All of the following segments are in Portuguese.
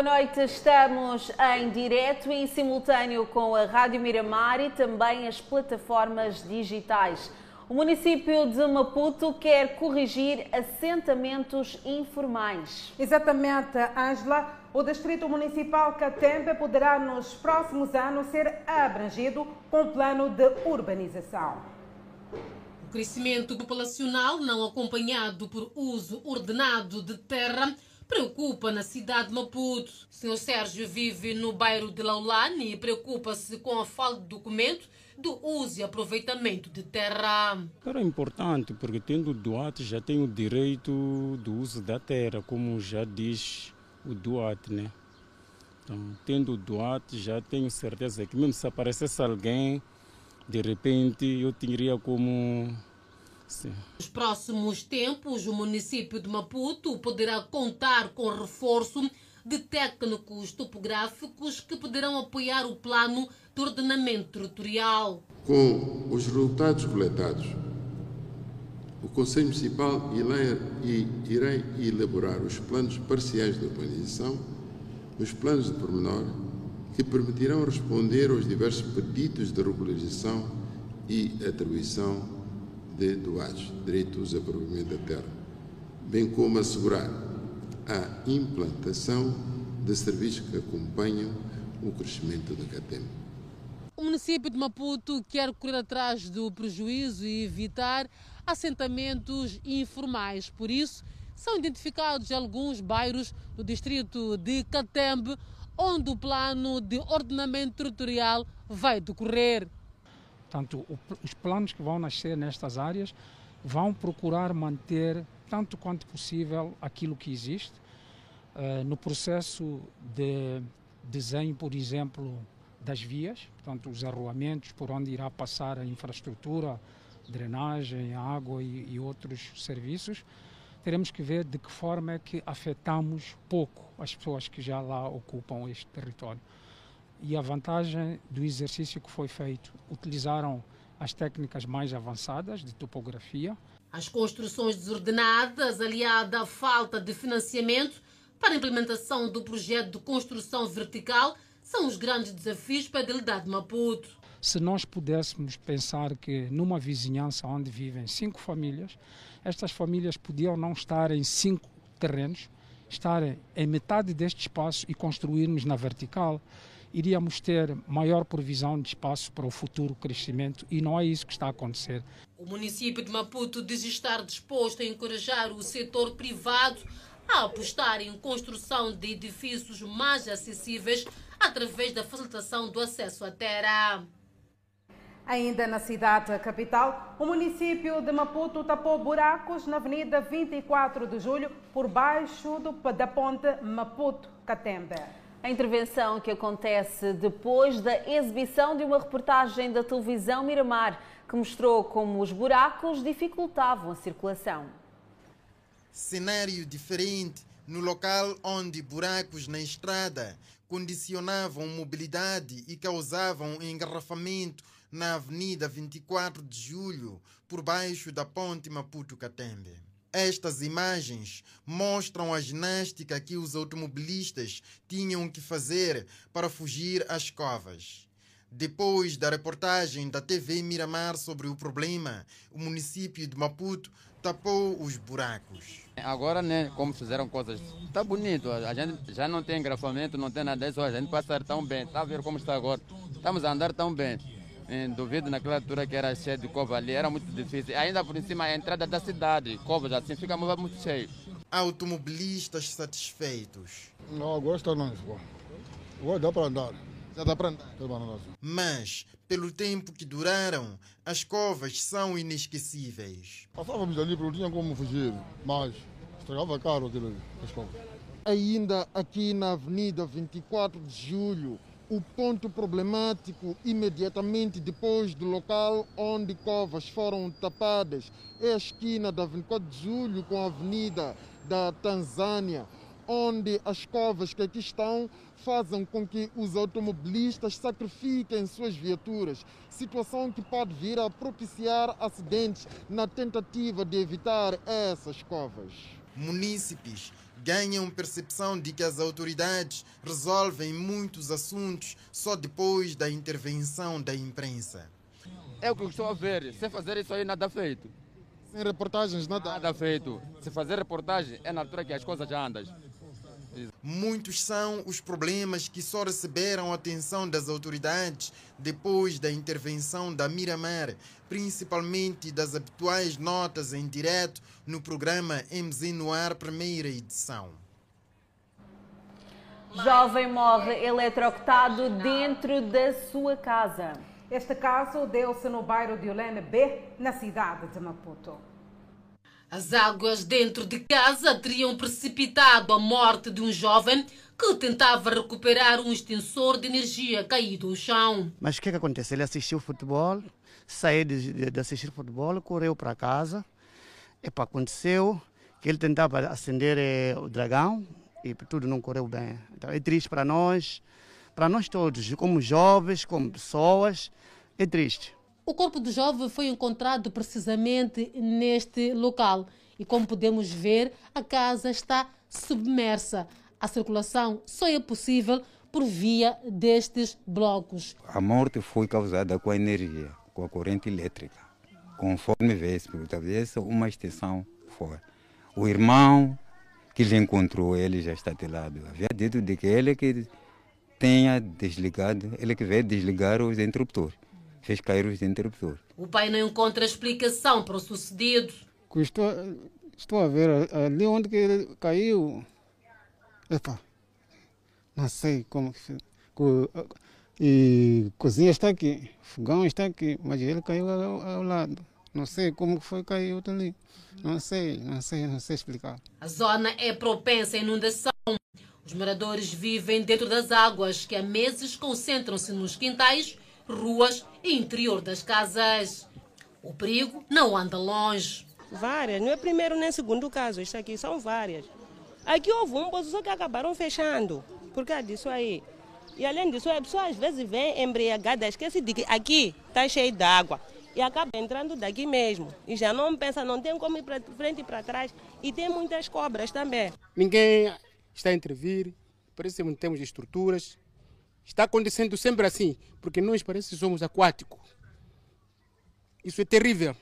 Boa noite, estamos em direto e em simultâneo com a Rádio Miramar e também as plataformas digitais. O município de Maputo quer corrigir assentamentos informais. Exatamente, Ângela. O Distrito Municipal Catembe poderá nos próximos anos ser abrangido com plano de urbanização. O crescimento populacional não acompanhado por uso ordenado de terra preocupa na cidade de Maputo. O senhor Sérgio vive no bairro de Laulani e preocupa-se com a falta de documento do uso e aproveitamento de terra. Era importante porque tendo o doate já tem o direito do uso da terra, como já diz o doate, né? Então, tendo o doate, já tenho certeza que mesmo se aparecesse alguém, de repente eu teria como Sim. Nos próximos tempos, o município de Maputo poderá contar com reforço de técnicos topográficos que poderão apoiar o plano de ordenamento territorial. Com os resultados coletados, o Conselho Municipal irá elaborar os planos parciais de urbanização, os planos de pormenor, que permitirão responder aos diversos pedidos de regularização e atribuição de doados, direitos a provimento da terra, bem como assegurar a implantação de serviços que acompanham o crescimento da CATEM. O município de Maputo quer correr atrás do prejuízo e evitar assentamentos informais. Por isso, são identificados alguns bairros do distrito de Catembe, onde o plano de ordenamento territorial vai decorrer. Portanto, os planos que vão nascer nestas áreas vão procurar manter, tanto quanto possível, aquilo que existe. Uh, no processo de desenho, por exemplo, das vias, portanto, os arruamentos por onde irá passar a infraestrutura, drenagem, água e, e outros serviços, teremos que ver de que forma é que afetamos pouco as pessoas que já lá ocupam este território e a vantagem do exercício que foi feito. Utilizaram as técnicas mais avançadas de topografia. As construções desordenadas, aliada à falta de financiamento para a implementação do projeto de construção vertical, são os grandes desafios para a realidade de Maputo. Se nós pudéssemos pensar que numa vizinhança onde vivem cinco famílias, estas famílias podiam não estar em cinco terrenos, estar em metade deste espaço e construirmos na vertical, iríamos ter maior provisão de espaço para o futuro crescimento e não é isso que está a acontecer. O município de Maputo diz estar disposto a encorajar o setor privado a apostar em construção de edifícios mais acessíveis através da facilitação do acesso à terra. Ainda na cidade capital, o município de Maputo tapou buracos na Avenida 24 de Julho por baixo do, da ponte Maputo-Catembe. A intervenção que acontece depois da exibição de uma reportagem da televisão Miramar, que mostrou como os buracos dificultavam a circulação. Cenário diferente no local onde buracos na estrada condicionavam mobilidade e causavam engarrafamento na Avenida 24 de Julho, por baixo da ponte Maputo-Catembe. Estas imagens mostram a ginástica que os automobilistas tinham que fazer para fugir às covas. Depois da reportagem da TV Miramar sobre o problema, o município de Maputo tapou os buracos. Agora, né, como fizeram coisas, está bonito. A gente já não tem engrafamento, não tem nada disso. A gente passa tão bem. Está a ver como está agora. Estamos a andar tão bem. Em duvido naquela altura que era cheio de cova ali, era muito difícil. Ainda por cima a entrada da cidade, covas assim, fica muito cheio. Automobilistas satisfeitos. Não, está não. Agora dá para andar. Já dá para andar. Mas, pelo tempo que duraram, as covas são inesquecíveis. Passávamos ali, não tinha como fugir, mas estragava caro aquilo, as covas. Ainda aqui na Avenida 24 de Julho, o ponto problemático imediatamente depois do local onde covas foram tapadas é a esquina da 24 de Julho com a Avenida da Tanzânia, onde as covas que aqui estão fazem com que os automobilistas sacrifiquem suas viaturas, situação que pode vir a propiciar acidentes na tentativa de evitar essas covas. Munícipes ganham percepção de que as autoridades resolvem muitos assuntos só depois da intervenção da imprensa. É o que eu estou a ver. Se fazer isso aí, nada feito. Sem reportagens, nada. Nada feito. Se fazer reportagem, é na altura que as coisas já andam. Muitos são os problemas que só receberam atenção das autoridades depois da intervenção da Miramar, principalmente das habituais notas em direto no programa MZ Noir primeira edição. Jovem morre eletrocutado dentro da sua casa. Este caso deu-se no bairro de Olene B, na cidade de Maputo. As águas dentro de casa teriam precipitado a morte de um jovem que tentava recuperar um extensor de energia caído ao chão. Mas o que, que acontece? Ele assistiu futebol, saiu de, de assistir futebol, correu para casa. Epa, aconteceu que ele tentava acender eh, o dragão e tudo não correu bem. Então é triste para nós, para nós todos, como jovens, como pessoas, é triste. O corpo do jovem foi encontrado precisamente neste local e, como podemos ver, a casa está submersa. A circulação só é possível por via destes blocos. A morte foi causada com a energia, com a corrente elétrica. Conforme vê-se, talvez uma extensão fora. O irmão que lhe encontrou, ele já está de lado. Havia dito de que ele que tenha desligado, ele que veio desligar os interruptores fez cair os interruptores. O pai não encontra explicação para o sucedido. Estou, estou a ver ali onde que ele caiu. Epa, não sei como que E cozinha está aqui, fogão está aqui, mas ele caiu ao, ao lado. Não sei como foi caiu ali. Não sei, não sei, não sei explicar. A zona é propensa à inundação. Os moradores vivem dentro das águas que há meses concentram-se nos quintais ruas e interior das casas. O perigo não anda longe. Várias, não é primeiro nem segundo caso, isso aqui são várias. Aqui houve um só que acabaram fechando, por causa disso aí. E além disso, a pessoa às vezes vem embriagada, esquece de que aqui está cheio de água e acaba entrando daqui mesmo. E já não pensa, não tem como ir para frente e para trás. E tem muitas cobras também. Ninguém está a intervir, por isso não temos estruturas, Está acontecendo sempre assim, porque nós parece que somos aquáticos. Isso é terrível.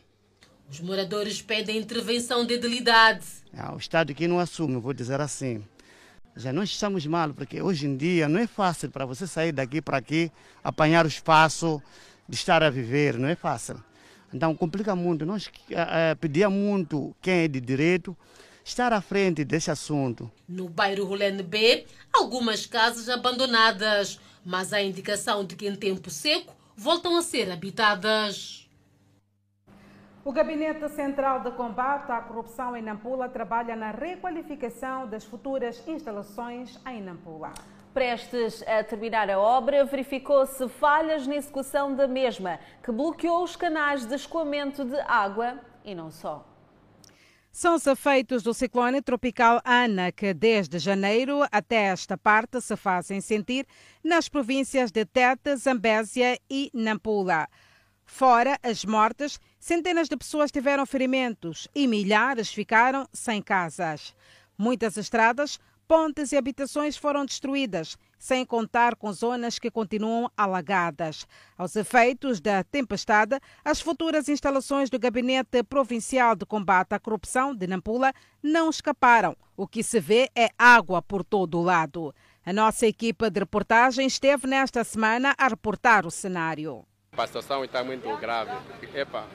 Os moradores pedem intervenção de idilidade. É, o Estado aqui não assume, vou dizer assim. Já nós estamos mal, porque hoje em dia não é fácil para você sair daqui para aqui, apanhar o espaço de estar a viver, não é fácil. Então complica muito. Nós é, pedíamos muito quem é de direito estar à frente desse assunto. No bairro Rolene B, algumas casas abandonadas mas há indicação de que em tempo seco voltam a ser habitadas. O Gabinete Central de Combate à Corrupção em Nampula trabalha na requalificação das futuras instalações em Nampula. Prestes a terminar a obra, verificou-se falhas na execução da mesma, que bloqueou os canais de escoamento de água e não só. São os efeitos do ciclone tropical Ana, que desde janeiro até esta parte se fazem sentir nas províncias de Tete, Zambésia e Nampula. Fora as mortes, centenas de pessoas tiveram ferimentos e milhares ficaram sem casas. Muitas estradas pontes e habitações foram destruídas, sem contar com zonas que continuam alagadas. Aos efeitos da tempestade, as futuras instalações do Gabinete Provincial de Combate à Corrupção de Nampula não escaparam. O que se vê é água por todo o lado. A nossa equipa de reportagem esteve nesta semana a reportar o cenário. A situação está muito grave. Epa,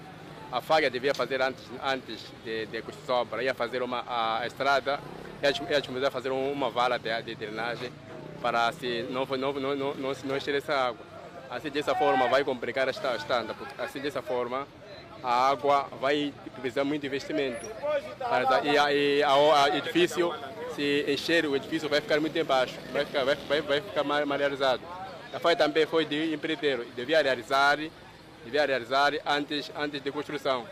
a FAG devia fazer antes, antes de, de construção, ia fazer uma a estrada eles começaram fazer uma vala de, de drenagem para se não, não, não, não, não, não encher essa água. Assim, dessa forma, vai complicar a estrada, porque assim, dessa forma, a água vai precisar muito investimento. E, o edifício, se encher, o edifício vai ficar muito embaixo, vai ficar, vai, vai, vai ficar mal, mal realizado. A FAI também foi de empreiteiro, devia realizar, devia realizar antes, antes de construção.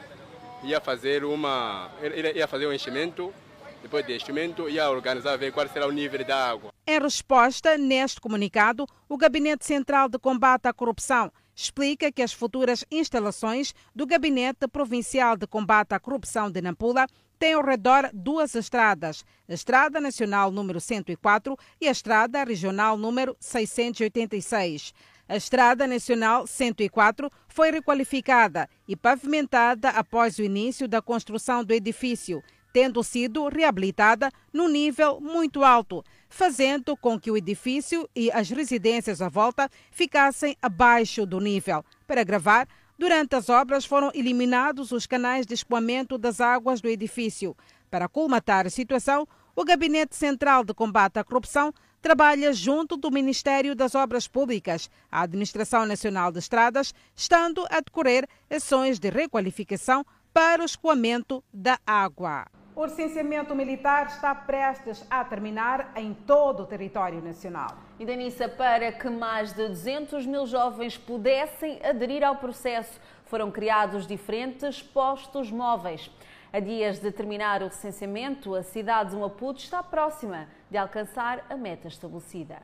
Ia fazer, uma, ia fazer um enchimento depois de instrumento e a organizar ver qual será o nível da água. Em resposta, neste comunicado, o Gabinete Central de Combate à Corrupção explica que as futuras instalações do Gabinete Provincial de Combate à Corrupção de Nampula têm ao redor duas estradas, a Estrada Nacional número 104 e a Estrada Regional número 686. A Estrada Nacional 104 foi requalificada e pavimentada após o início da construção do edifício, tendo sido reabilitada num nível muito alto, fazendo com que o edifício e as residências à volta ficassem abaixo do nível. Para gravar, durante as obras foram eliminados os canais de escoamento das águas do edifício. Para colmatar a situação, o Gabinete Central de Combate à Corrupção trabalha junto do Ministério das Obras Públicas, a Administração Nacional de Estradas, estando a decorrer ações de requalificação para o escoamento da água. O licenciamento militar está prestes a terminar em todo o território nacional. E Danissa, para que mais de 200 mil jovens pudessem aderir ao processo, foram criados diferentes postos móveis. A dias de terminar o recenseamento, a cidade de Maputo está próxima de alcançar a meta estabelecida.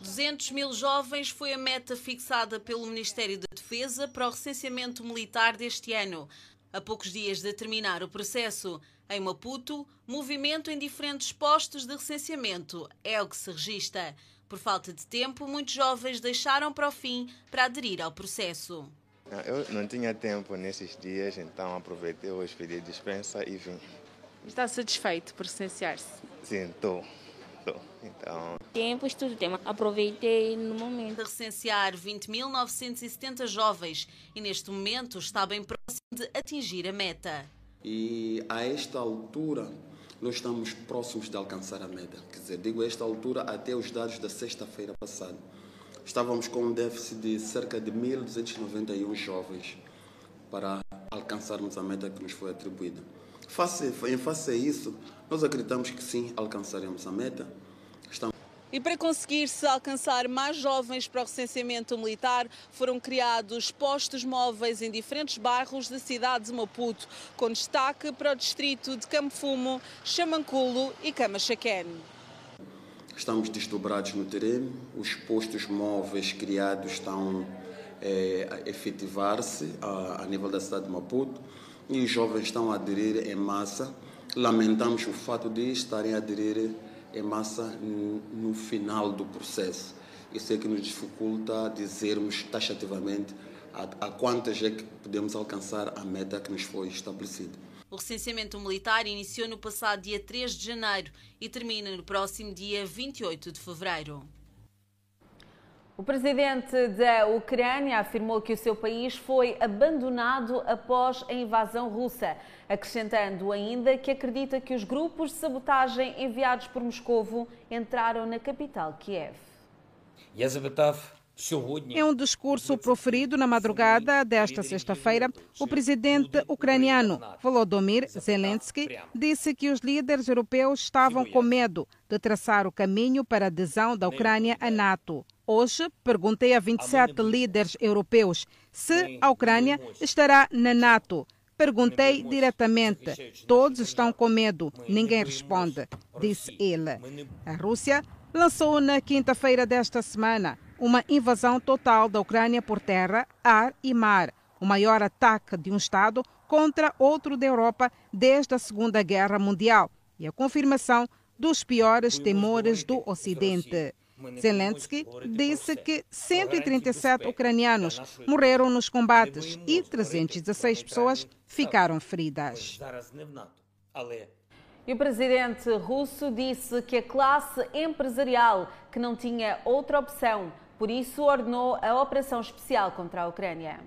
200 mil jovens foi a meta fixada pelo Ministério da Defesa para o recenseamento militar deste ano. A poucos dias de terminar o processo, em Maputo, movimento em diferentes postos de recenseamento é o que se registra. Por falta de tempo, muitos jovens deixaram para o fim para aderir ao processo. Eu não tinha tempo nesses dias, então aproveitei hoje, pedi dispensa e vim. Está satisfeito por licenciar-se? Sim, estou. Então... Tempo, estudo tema. Aproveitei no momento. De recensear 20.970 jovens e neste momento está bem próximo de atingir a meta. E a esta altura nós estamos próximos de alcançar a meta. Quer dizer, digo a esta altura até os dados da sexta-feira passada estávamos com um déficit de cerca de 1.291 jovens para alcançarmos a meta que nos foi atribuída. Face, em face a isso, nós acreditamos que sim, alcançaremos a meta. Estamos... E para conseguir-se alcançar mais jovens para o recenseamento militar, foram criados postos móveis em diferentes bairros da cidade de Maputo, com destaque para o distrito de Campo Fumo, Chamanculo e Camachaquén. Estamos desdobrados no terreno, os postos móveis criados estão é, a efetivar-se a, a, nível da cidade de Maputo e os jovens estão a aderir em massa. Lamentamos o fato de estarem a aderir em massa no, no final do processo. Isso é que nos dificulta dizermos taxativamente a, a quantas é que podemos alcançar a meta que nos foi estabelecida. O recenseamento militar iniciou no passado dia 3 de janeiro e termina no próximo dia 28 de fevereiro. O presidente da Ucrânia afirmou que o seu país foi abandonado após a invasão russa, acrescentando ainda que acredita que os grupos de sabotagem enviados por Moscovo entraram na capital Kiev. Em um discurso proferido na madrugada desta sexta-feira, o presidente ucraniano Volodymyr Zelensky disse que os líderes europeus estavam com medo de traçar o caminho para a adesão da Ucrânia à NATO. Hoje, perguntei a 27 líderes europeus se a Ucrânia estará na NATO. Perguntei diretamente. Todos estão com medo. Ninguém responde, disse ele. A Rússia lançou na quinta-feira desta semana uma invasão total da Ucrânia por terra, ar e mar, o maior ataque de um Estado contra outro da Europa desde a Segunda Guerra Mundial e a confirmação dos piores temores do Ocidente. Zelensky disse que 137 ucranianos morreram nos combates e 316 pessoas ficaram feridas. E o presidente russo disse que a classe empresarial que não tinha outra opção por isso, ordenou a operação especial contra a Ucrânia.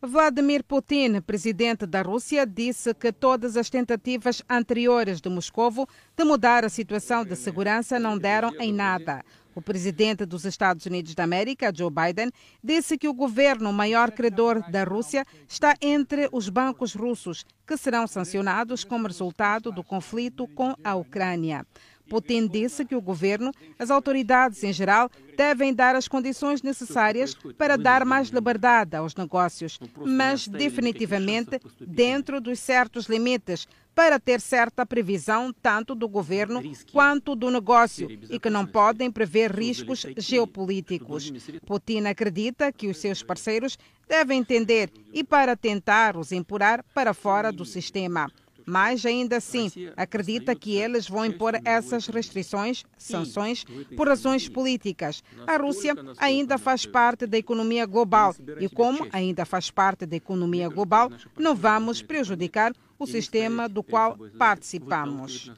Vladimir Putin, presidente da Rússia, disse que todas as tentativas anteriores de Moscovo de mudar a situação de segurança não deram em nada. O presidente dos Estados Unidos da América, Joe Biden, disse que o governo maior credor da Rússia está entre os bancos russos, que serão sancionados como resultado do conflito com a Ucrânia. Putin disse que o governo, as autoridades em geral, devem dar as condições necessárias para dar mais liberdade aos negócios, mas definitivamente dentro dos certos limites, para ter certa previsão tanto do governo quanto do negócio e que não podem prever riscos geopolíticos. Putin acredita que os seus parceiros devem entender e para tentar os empurrar para fora do sistema. Mas ainda assim, acredita que eles vão impor essas restrições, sanções, por razões políticas. A Rússia ainda faz parte da economia global. e, como ainda faz parte da economia global, não vamos prejudicar o sistema do qual participamos.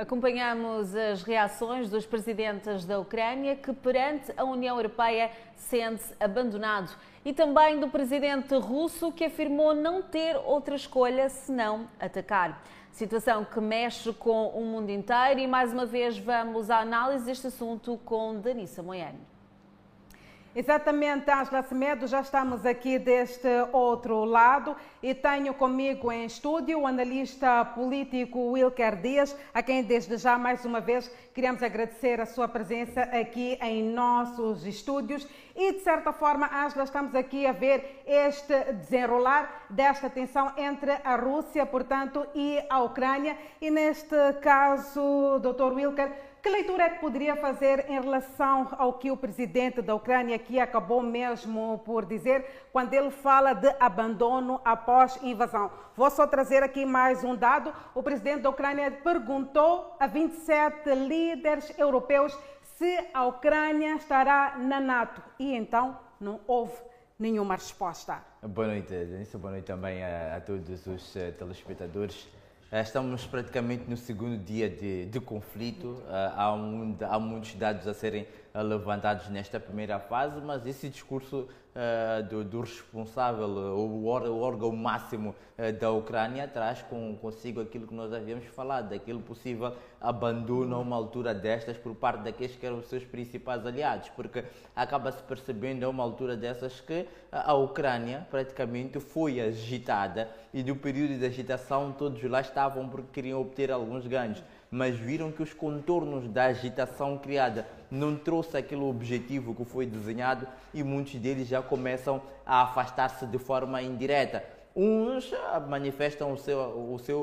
Acompanhamos as reações dos presidentes da Ucrânia que, perante a União Europeia, sente-se abandonado. E também do presidente russo que afirmou não ter outra escolha senão atacar. Situação que mexe com o mundo inteiro e, mais uma vez, vamos à análise deste assunto com Danissa Moiane. Exatamente, Angela Semedo, já estamos aqui deste outro lado e tenho comigo em estúdio o analista político Wilker Dias, a quem desde já mais uma vez queremos agradecer a sua presença aqui em nossos estúdios e de certa forma, Angela, estamos aqui a ver este desenrolar desta tensão entre a Rússia, portanto, e a Ucrânia e neste caso, Dr. Wilker, que leitura é que poderia fazer em relação ao que o presidente da Ucrânia aqui acabou mesmo por dizer quando ele fala de abandono após invasão? Vou só trazer aqui mais um dado. O presidente da Ucrânia perguntou a 27 líderes europeus se a Ucrânia estará na NATO e então não houve nenhuma resposta. Boa noite, Denise. Boa noite também a, a todos os uh, telespectadores. Eh, estamos praticamente no segundo dia de, de conflito. Eh, há, um, há, muitos dados a serem levantados nesta primeira fase, mas esse discurso uh, do, do, responsável, o, o órgão máximo uh, da Ucrânia, traz com, consigo aquilo que nós havíamos falado, daquele possível abandono a uma altura destas por parte daqueles que eram os seus principais aliados, porque acaba-se percebendo a uma altura dessas que a Ucrânia praticamente foi agitada e do período de agitação todos lá estavam porque queriam obter alguns ganhos mas viram que os contornos da agitação criada não trouxe aquele objetivo que foi desenhado e muitos deles já começam a afastar-se de forma indireta. Uns manifestam o seu, o seu,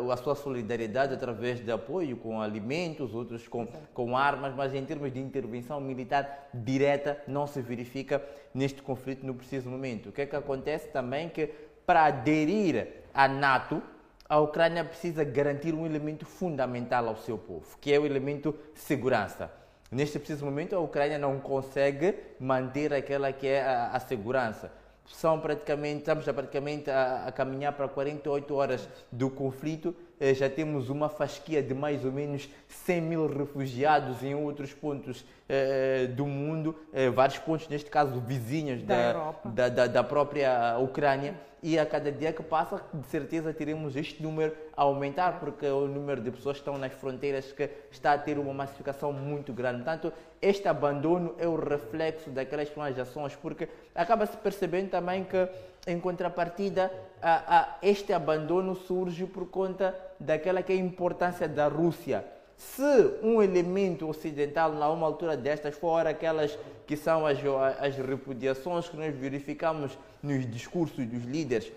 uh, a sua solidariedade através de apoio com alimentos, outros com, com armas, mas em termos de intervenção militar direta não se verifica neste conflito no preciso momento. O que é que acontece também que para aderir à NATO, a Ucrânia precisa garantir um elemento fundamental ao seu povo, que é o elemento segurança. Neste preciso momento, a Ucrânia não consegue manter aquela que é a, a segurança. São praticamente, estamos praticamente a, a, caminhar para 48 horas do conflito. Eh, já temos uma fasquia de mais ou menos 100 mil refugiados em outros pontos eh, do mundo, eh, vários pontos, neste caso vizinhos da, da, da, da própria Ucrânia e a cada dia que passa, de certeza teremos este número a aumentar, porque o número de pessoas que estão nas fronteiras que está a ter uma massificação muito grande. Portanto, este abandono é o reflexo daquelas ações, porque acaba-se percebendo também que, em contrapartida, a, a, este abandono surge por conta daquela que é a importância da Rússia se um elemento ocidental, na uma altura destas, for aquelas que são as, as repudiações que nós verificamos nos discursos dos líderes,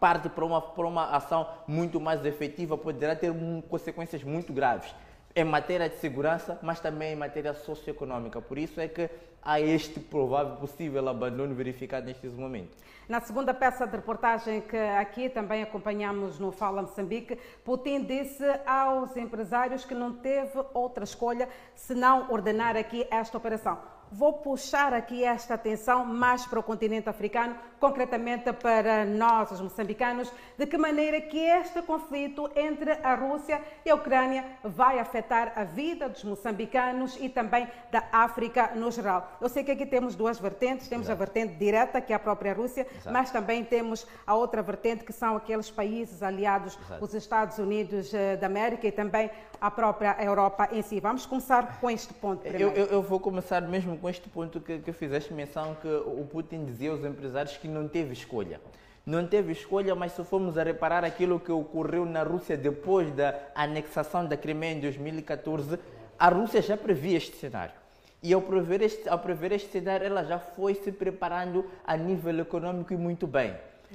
parte para uma, para uma ação muito mais efetiva, poderá ter consequências muito graves em matéria de segurança, mas também em matéria socioeconômica. Por isso é que há este provável possível abandono verificado neste momento. Na segunda peça de reportagem que aqui também acompanhamos no Fala Moçambique, Putin disse aos empresários que não teve outra escolha senão ordenar aqui esta operação vou puxar aqui esta atenção mais para o continente africano, concretamente para nós, os moçambicanos, de que maneira que este conflito entre a Rússia e a Ucrânia vai afetar a vida dos moçambicanos e também da África no geral. Eu sei que aqui temos duas vertentes, temos Exato. a vertente direta, que é a própria Rússia, Exato. mas também temos a outra vertente, que são aqueles países aliados, Exato. os Estados Unidos eh, da América e também a própria Europa em si. Vamos começar com este ponto primeiro. Eu, eu, eu vou começar mesmo com este ponto que, que fizeste menção, que o Putin dizia aos empresários que não teve escolha. não teve escolha, mas se formos a reparar aquilo que ocorreu na Rússia depois da anexação da Crimeia em 2014, a Rússia já previa este cenário. E ao prever este, ao prever este cenário, ela já foi se preparando a nível econômico e muito bem.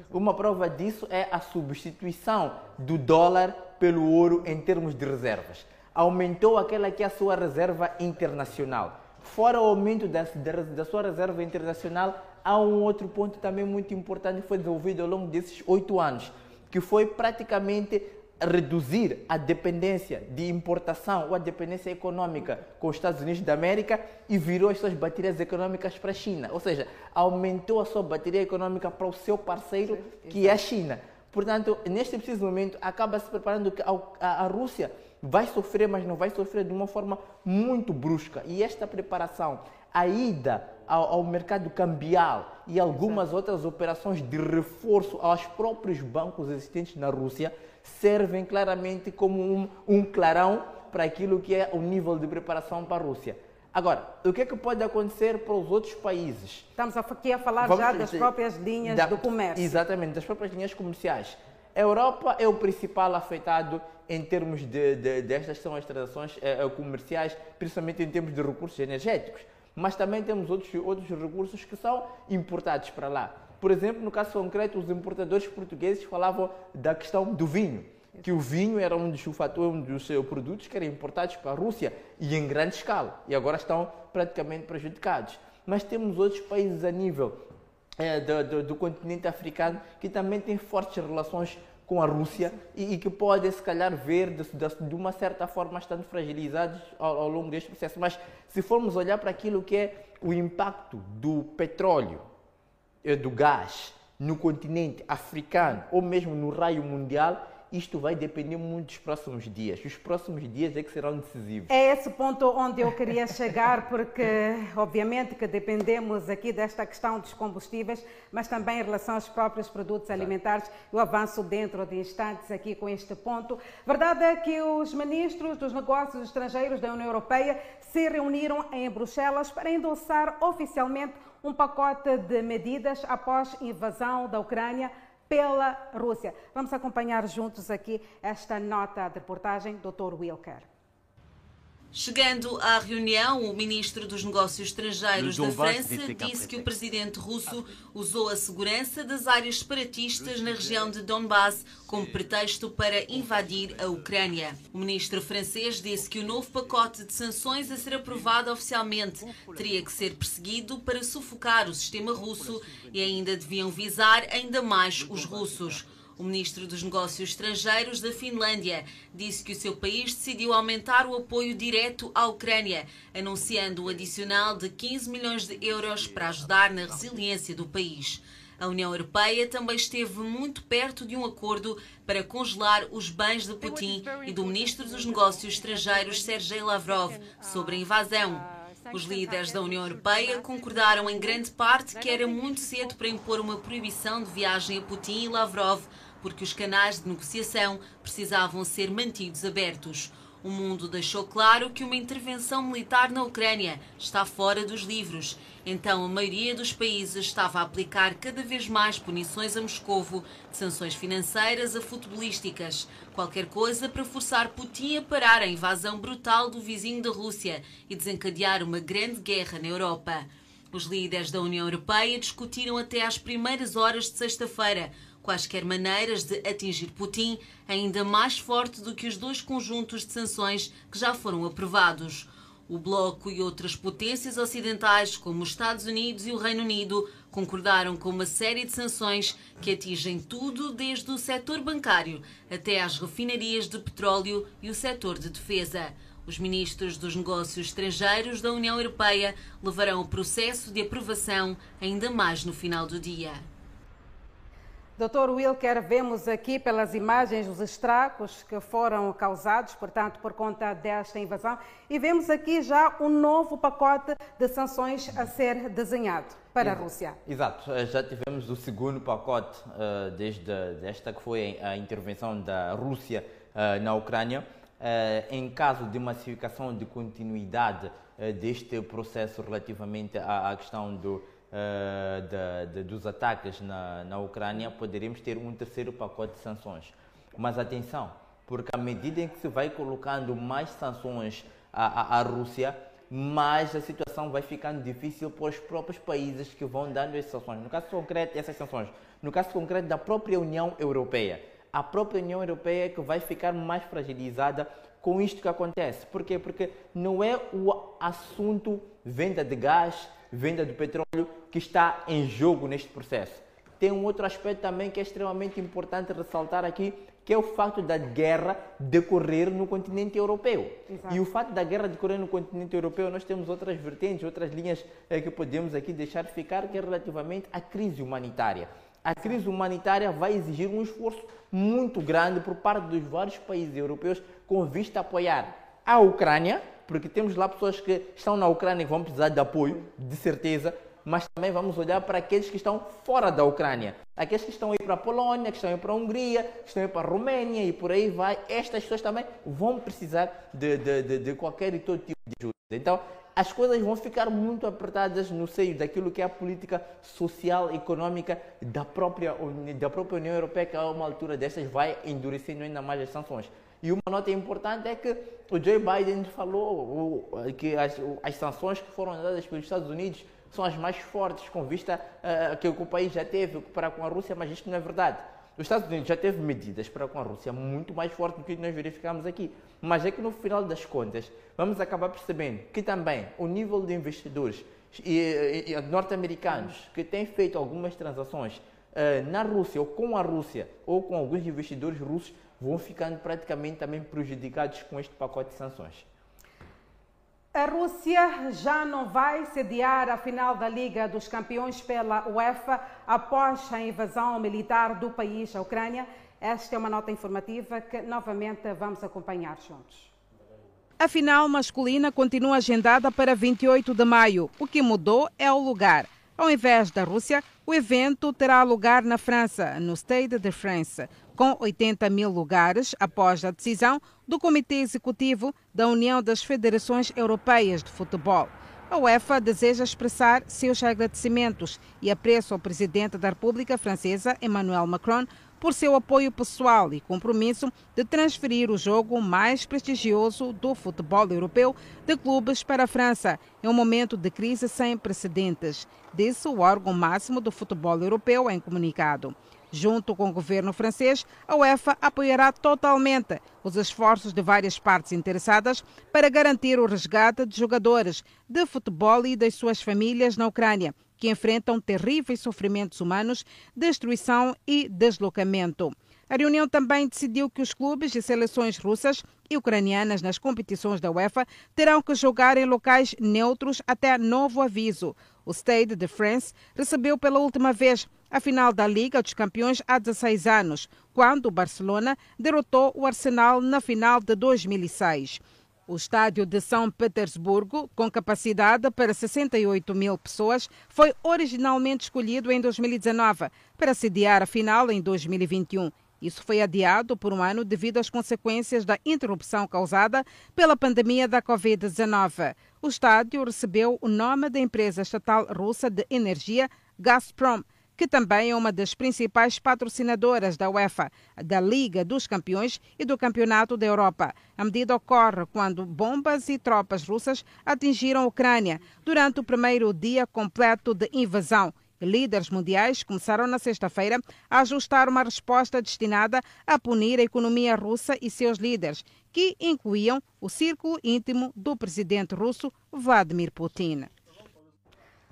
Uma prova disso é a substituição do dólar pelo ouro em termos de reservas. Aumentou aquela que é a sua reserva internacional. Fora o aumento da, da, sua reserva internacional, há um outro ponto também muito importante que foi desenvolvido ao longo desses oito anos, que foi praticamente reduzir a dependência de importação ou a dependência econômica com os Estados Unidos da América e virou as suas baterias econômicas para a China. Ou seja, aumentou a sua bateria econômica para o seu parceiro, que é a China. Portanto, neste preciso momento, acaba se preparando que a, Rússia vai sofrer, mas não vai sofrer de uma forma muito brusca. E esta preparação, a ida ao, ao mercado cambial e algumas Exato. outras operações de reforço aos próprios bancos existentes na Rússia servem claramente como um, um clarão para aquilo que é o nível de preparação para a Rússia. Agora, o que é que pode acontecer para os outros países? Estamos aqui a falar Vamos já das próprias linhas da, do comércio. Exatamente, das próprias linhas comerciais. A Europa é o principal afetado em termos de, de destas são as transações eh, comerciais, principalmente em termos de recursos energéticos. Mas também temos outros, outros recursos que são importados para lá. Por exemplo, no caso concreto, os importadores portugueses falavam da questão do vinho, que o vinho era um dos, um dos produtos que eram importados para a Rússia e em grande escala, e agora estão praticamente prejudicados. Mas temos outros países a nível é, do, do, do, continente africano que também têm fortes relações com a Rússia e, e que podem, se calhar, ver de, de, de, uma certa forma estando fragilizados ao, ao longo deste processo. Mas se formos olhar para aquilo que é o impacto do petróleo do gás no continente africano ou mesmo no raio mundial, isto vai depender muito dos próximos dias. Os próximos dias é que serão decisivos. É esse ponto onde eu queria chegar, porque obviamente que dependemos aqui desta questão dos combustíveis, mas também em relação aos próprios produtos alimentares. Eu avanço dentro de instantes aqui com este ponto. Verdade é que os ministros dos negócios estrangeiros da União Europeia se reuniram em Bruxelas para endossar oficialmente um pacote de medidas após a invasão da Ucrânia pela Rússia. Vamos acompanhar juntos aqui esta nota de reportagem, Dr. Wilker. Chegando à reunião, o ministro dos Negócios Estrangeiros da França disse que o presidente russo usou a segurança das áreas separatistas na região de Donbass como pretexto para invadir a Ucrânia. O ministro francês disse que o novo pacote de sanções a ser aprovado oficialmente teria que ser perseguido para sufocar o sistema russo e ainda deviam visar ainda mais os russos. O ministro dos Negócios Estrangeiros da Finlândia disse que o seu país decidiu aumentar o apoio direto à Ucrânia, anunciando um adicional de 15 milhões de euros para ajudar na resiliência do país. A União Europeia também esteve muito perto de um acordo para congelar os bens de Putin e do ministro dos Negócios Estrangeiros Sergei Lavrov sobre a invasão. Os líderes da União Europeia concordaram em grande parte que era muito cedo para impor uma proibição de viagem a Putin e Lavrov porque os canais de negociação precisavam ser mantidos abertos. O mundo deixou claro que uma intervenção militar na Ucrânia está fora dos livros. Então, a maioria dos países estava a aplicar cada vez mais punições a Moscovo, de sanções financeiras a futebolísticas, qualquer coisa para forçar Putin a parar a invasão brutal do vizinho da Rússia e desencadear uma grande guerra na Europa. Os líderes da União Europeia discutiram até às primeiras horas de sexta-feira quaisquer maneiras de atingir Putin ainda mais forte do que os dois conjuntos de sanções que já foram aprovados. O Bloco e outras potências ocidentais, como os Estados Unidos e o Reino Unido, concordaram com uma série de sanções que atingem tudo, desde o setor bancário até às refinarias de petróleo e o setor de defesa. Os ministros dos negócios estrangeiros da União Europeia levarão o processo de aprovação ainda mais no final do dia. Doutor Wilker, vemos aqui pelas imagens os estragos que foram causados, portanto, por conta desta invasão, e vemos aqui já um novo pacote de sanções a ser desenhado para a Rússia. Exato, eh, já tivemos o segundo pacote uh, desde esta que foi a intervenção da Rússia uh, na Ucrânia. Uh, em caso de massificação de continuidade deste processo relativamente à, à questão do, uh, de, de, dos ataques na, na Ucrânia, poderíamos ter um terceiro pacote de sanções. Mas atenção, porque à medida em que se vai colocando mais sanções à, à, à Rússia, mais a situação vai ficando difícil para os próprios países que vão dando essas sanções. No caso concreto, essas sanções, no caso concreto da própria União Europeia, a própria União Europeia é que vai ficar mais fragilizada com isto que acontece. Por quê? Porque não é o assunto venda de gás, venda de petróleo que está em jogo neste processo. Tem um outro aspecto também que é extremamente importante ressaltar aqui, que é o facto da guerra decorrer no continente europeu. Exato. E o fato da guerra decorrer no continente europeu, nós temos outras vertentes, outras linhas eh, que podemos aqui deixar ficar, que é relativamente à crise humanitária. A crise humanitária vai exigir um esforço muito grande por parte dos vários países europeus com vista a apoiar a Ucrânia, porque temos lá pessoas que estão na Ucrânia e vão precisar de apoio, de certeza, mas também vamos olhar para aqueles que estão fora da Ucrânia. Aqueles que estão aí para a Polônia, que estão aí para a Hungria, que estão aí para a Romênia e por aí vai. Estas pessoas também vão precisar de, de, de, de qualquer e todo tipo de ajuda. Então, as coisas vão ficar muito apertadas no seio daquilo que é a política social e econômica da própria, da própria União Europeia, que a uma altura destas vai endurecendo ainda mais as sanções. E uma nota importante é que o Joe Biden falou que as, as sanções que foram dadas pelos Estados Unidos são as mais fortes com vista uh, que o país já teve para com a Rússia, mas isto não é verdade. Os Estados Unidos já teve medidas para com a Rússia muito mais fortes do que nós verificamos aqui. Mas é que no final das contas, vamos acabar percebendo que também o nível de investidores norte-americanos que têm feito algumas transações uh, na Rússia ou com a Rússia ou com alguns investidores russos vão ficando praticamente também prejudicados com este pacote de sanções. A Rússia já não vai sediar a final da Liga dos Campeões pela UEFA após a invasão militar do país à Ucrânia. Esta é uma nota informativa que novamente vamos acompanhar juntos. A final masculina continua agendada para 28 de maio. O que mudou é o lugar. Ao invés da Rússia, o evento terá lugar na França, no Stade de France com 80 mil lugares após a decisão do Comitê Executivo da União das Federações Europeias de Futebol. A UEFA deseja expressar seus agradecimentos e apreço ao presidente da República Francesa, Emmanuel Macron, por seu apoio pessoal e compromisso de transferir o jogo mais prestigioso do futebol europeu de clubes para a França, em um momento de crise sem precedentes, disse o órgão máximo do futebol europeu em comunicado. Junto com o governo francês, a UEFA apoiará totalmente os esforços de várias partes interessadas para garantir o resgate de jogadores de futebol e das suas famílias na Ucrânia, que enfrentam terríveis sofrimentos humanos, destruição e deslocamento. A reunião também decidiu que os clubes e seleções russas e ucranianas nas competições da UEFA terão que jogar em locais neutros até novo aviso. O Stade de France recebeu pela última vez a final da Liga dos Campeões há 16 anos, quando o Barcelona derrotou o Arsenal na final de 2006. O estádio de São Petersburgo, com capacidade para 68 mil pessoas, foi originalmente escolhido em 2019 para sediar a final em 2021. Isso foi adiado por um ano devido às consequências da interrupção causada pela pandemia da Covid-19. O estádio recebeu o nome da empresa estatal russa de energia Gazprom, que também é uma das principais patrocinadoras da UEFA, da Liga dos Campeões e do Campeonato da Europa. A medida ocorre quando bombas e tropas russas atingiram a Ucrânia durante o primeiro dia completo de invasão. Líderes mundiais começaram na sexta-feira a ajustar uma resposta destinada a punir a economia russa e seus líderes, que incluíam o círculo íntimo do presidente russo Vladimir Putin.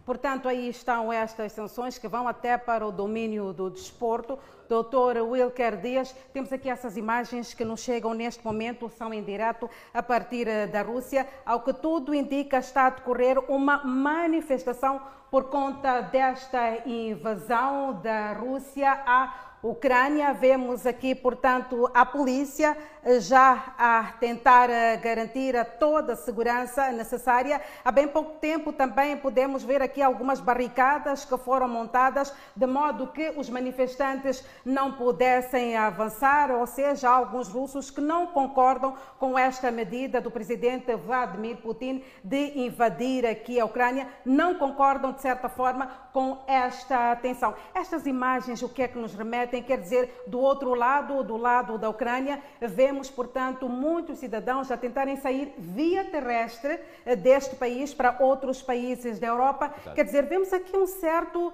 Portanto, aí estão estas sanções que vão até para o domínio do desporto. Doutor Wilker Dias, temos aqui essas imagens que nos chegam neste momento, são em direto a partir eh, da Rússia. Ao que tudo indica, está a decorrer uma manifestação por conta desta invasão da Rússia à Ucrânia. Vemos aqui, portanto, a polícia já a tentar eh, garantir toda a segurança necessária. Há bem pouco tempo também podemos ver aqui algumas barricadas que foram montadas de modo que os manifestantes não pudessem avançar, ou seja, há alguns russos que não concordam com esta medida do presidente Vladimir Putin de invadir aqui a Ucrânia, não concordam de certa forma, com esta tensão. Estas imagens, o que é que nos remetem? Quer dizer, do outro lado, do lado da Ucrânia, vemos, portanto, muitos cidadãos a tentarem sair via terrestre eh, deste país para outros países da Europa. Exato. Quer dizer, vemos aqui um certo uh,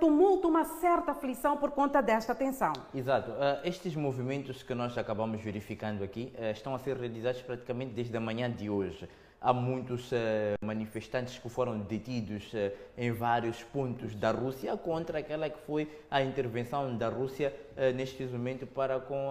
tumulto, uma certa aflição por conta desta tensão. Exato. Uh, estes movimentos que nós acabamos verificando aqui uh, estão a ser realizados praticamente desde a manhã de hoje. Há muitos uh, manifestantes que foram detidos uh, em vários pontos da Rússia contra aquela que foi a intervenção da Rússia uh, neste momento para com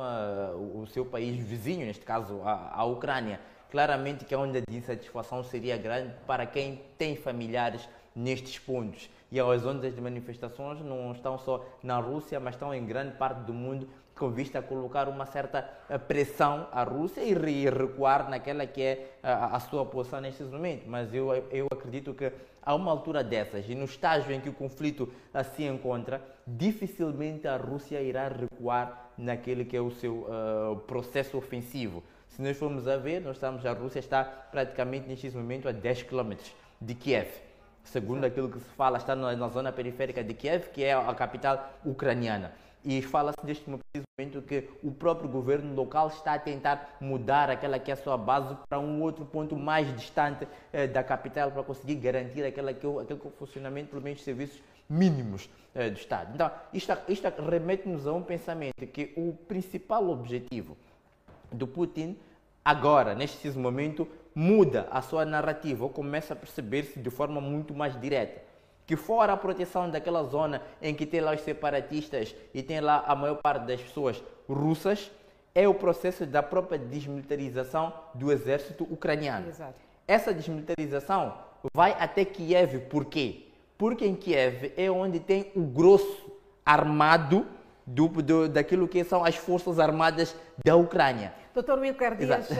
o seu país vizinho, neste caso a, a Ucrânia. Claramente que a onda de insatisfação seria grande para quem tem familiares nestes pontos. E as ondas de manifestações não estão só na Rússia, mas estão em grande parte do mundo com vista a colocar uma certa eh, pressão à Rússia e recuar naquela que é a, a sua posição neste momento. Mas eu, eu acredito que a uma altura dessas e no estágio em que o conflito eh, se encontra, dificilmente a Rússia irá recuar naquele que é o seu uh, processo ofensivo. Se nós formos a ver, nós estamos, a Rússia está praticamente neste momento a 10 km de Kiev. Segundo aquilo que se fala, está na zona periférica de Kiev, que é a capital ucraniana. E fala-se neste momento que o próprio governo local está a tentar mudar aquela que é a sua base para um outro ponto mais distante eh, da capital para conseguir garantir aquela que, aquele que é o funcionamento, pelo menos, serviços mínimos eh, do Estado. Então, isto, isto remete-nos a um pensamento que o principal objetivo do Putin, agora, neste momento, muda a sua narrativa ou começa a perceber-se de forma muito mais direta que fora a proteção daquela zona em que tem lá os separatistas e tem lá a maior parte das pessoas russas, é o processo da própria desmilitarização do exército ucraniano. Exato. Essa desmilitarização vai até Kiev, por quê? Porque em Kiev é onde tem o grosso armado do, do, daquilo que são as forças armadas da Ucrânia. Doutor Wilker Dias, uh,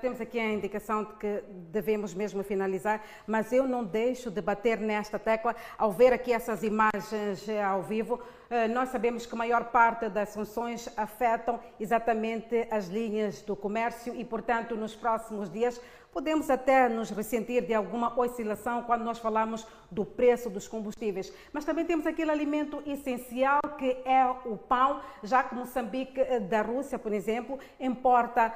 temos aqui a indicação de que devemos mesmo finalizar, mas eu não deixo de bater nesta tecla ao ver aqui essas imagens uh, ao vivo. Uh, nós sabemos que a maior parte das sanções afetam exatamente as linhas do comércio e, portanto, nos próximos dias Podemos até nos ressentir de alguma oscilação quando nós falamos do preço dos combustíveis, mas também temos aquele alimento essencial que é o pão, já que Moçambique, eh, da Rússia, por exemplo, importa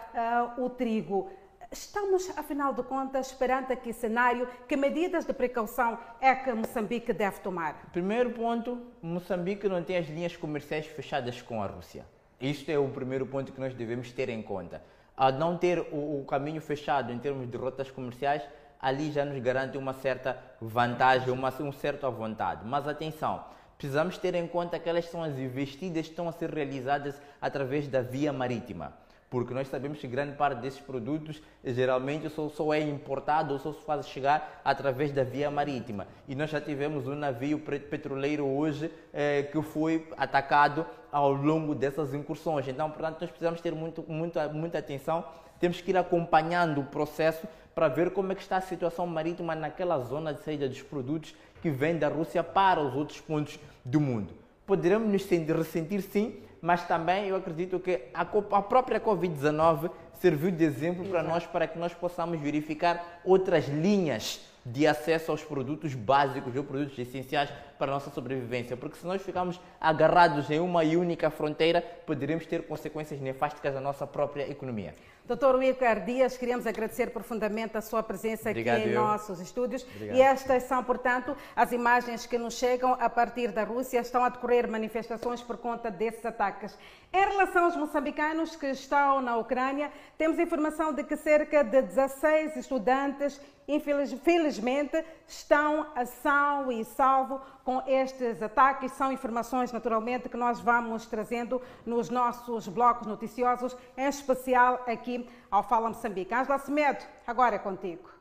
uh, o trigo. Estamos, afinal de contas, perante aqui cenário, que medidas de precaução é que Moçambique deve tomar? Primeiro ponto, Moçambique não tem as linhas comerciais fechadas com a Rússia. Isto é o primeiro ponto que nós devemos ter em conta a não ter o, o, caminho fechado em termos de rotas comerciais, ali já nos garante uma certa vantagem, uma, um certo à vontade. Mas atenção, precisamos ter em conta que elas são as investidas que estão a ser realizadas através da via marítima porque nós sabemos que grande parte desses produtos geralmente só, só é importado ou só se faz chegar através da via marítima. E nós já tivemos um navio petroleiro hoje eh, que foi atacado ao longo dessas incursões. Então, portanto, nós precisamos ter muito, muita, muita atenção, temos que ir acompanhando o processo para ver como é que está a situação marítima naquela zona de saída dos produtos que vêm da Rússia para os outros pontos do mundo. Poderemos nos ressentir sim mas também eu acredito que a, a própria Covid-19 serviu de exemplo para nós, para que nós possamos verificar outras linhas de acesso aos produtos básicos ou produtos essenciais para a nossa sobrevivência. Porque se nós ficarmos agarrados em uma única fronteira, poderemos ter consequências nefásticas na nossa própria economia. Doutor Wilker Dias, queríamos agradecer profundamente a sua presença Obrigado, aqui em eu. nossos estúdios. Obrigado. E estas são, portanto, as imagens que nos chegam a partir da Rússia. Estão a decorrer manifestações por conta desses ataques. Em relação aos moçambicanos que estão na Ucrânia, temos informação de que cerca de 16 estudantes infelizmente, estão a são e salvo com estes ataques. São informações, naturalmente, que nós vamos trazendo nos nossos blocos noticiosos, em especial aqui ao Fala Moçambique. Angela Semedo, agora é contigo.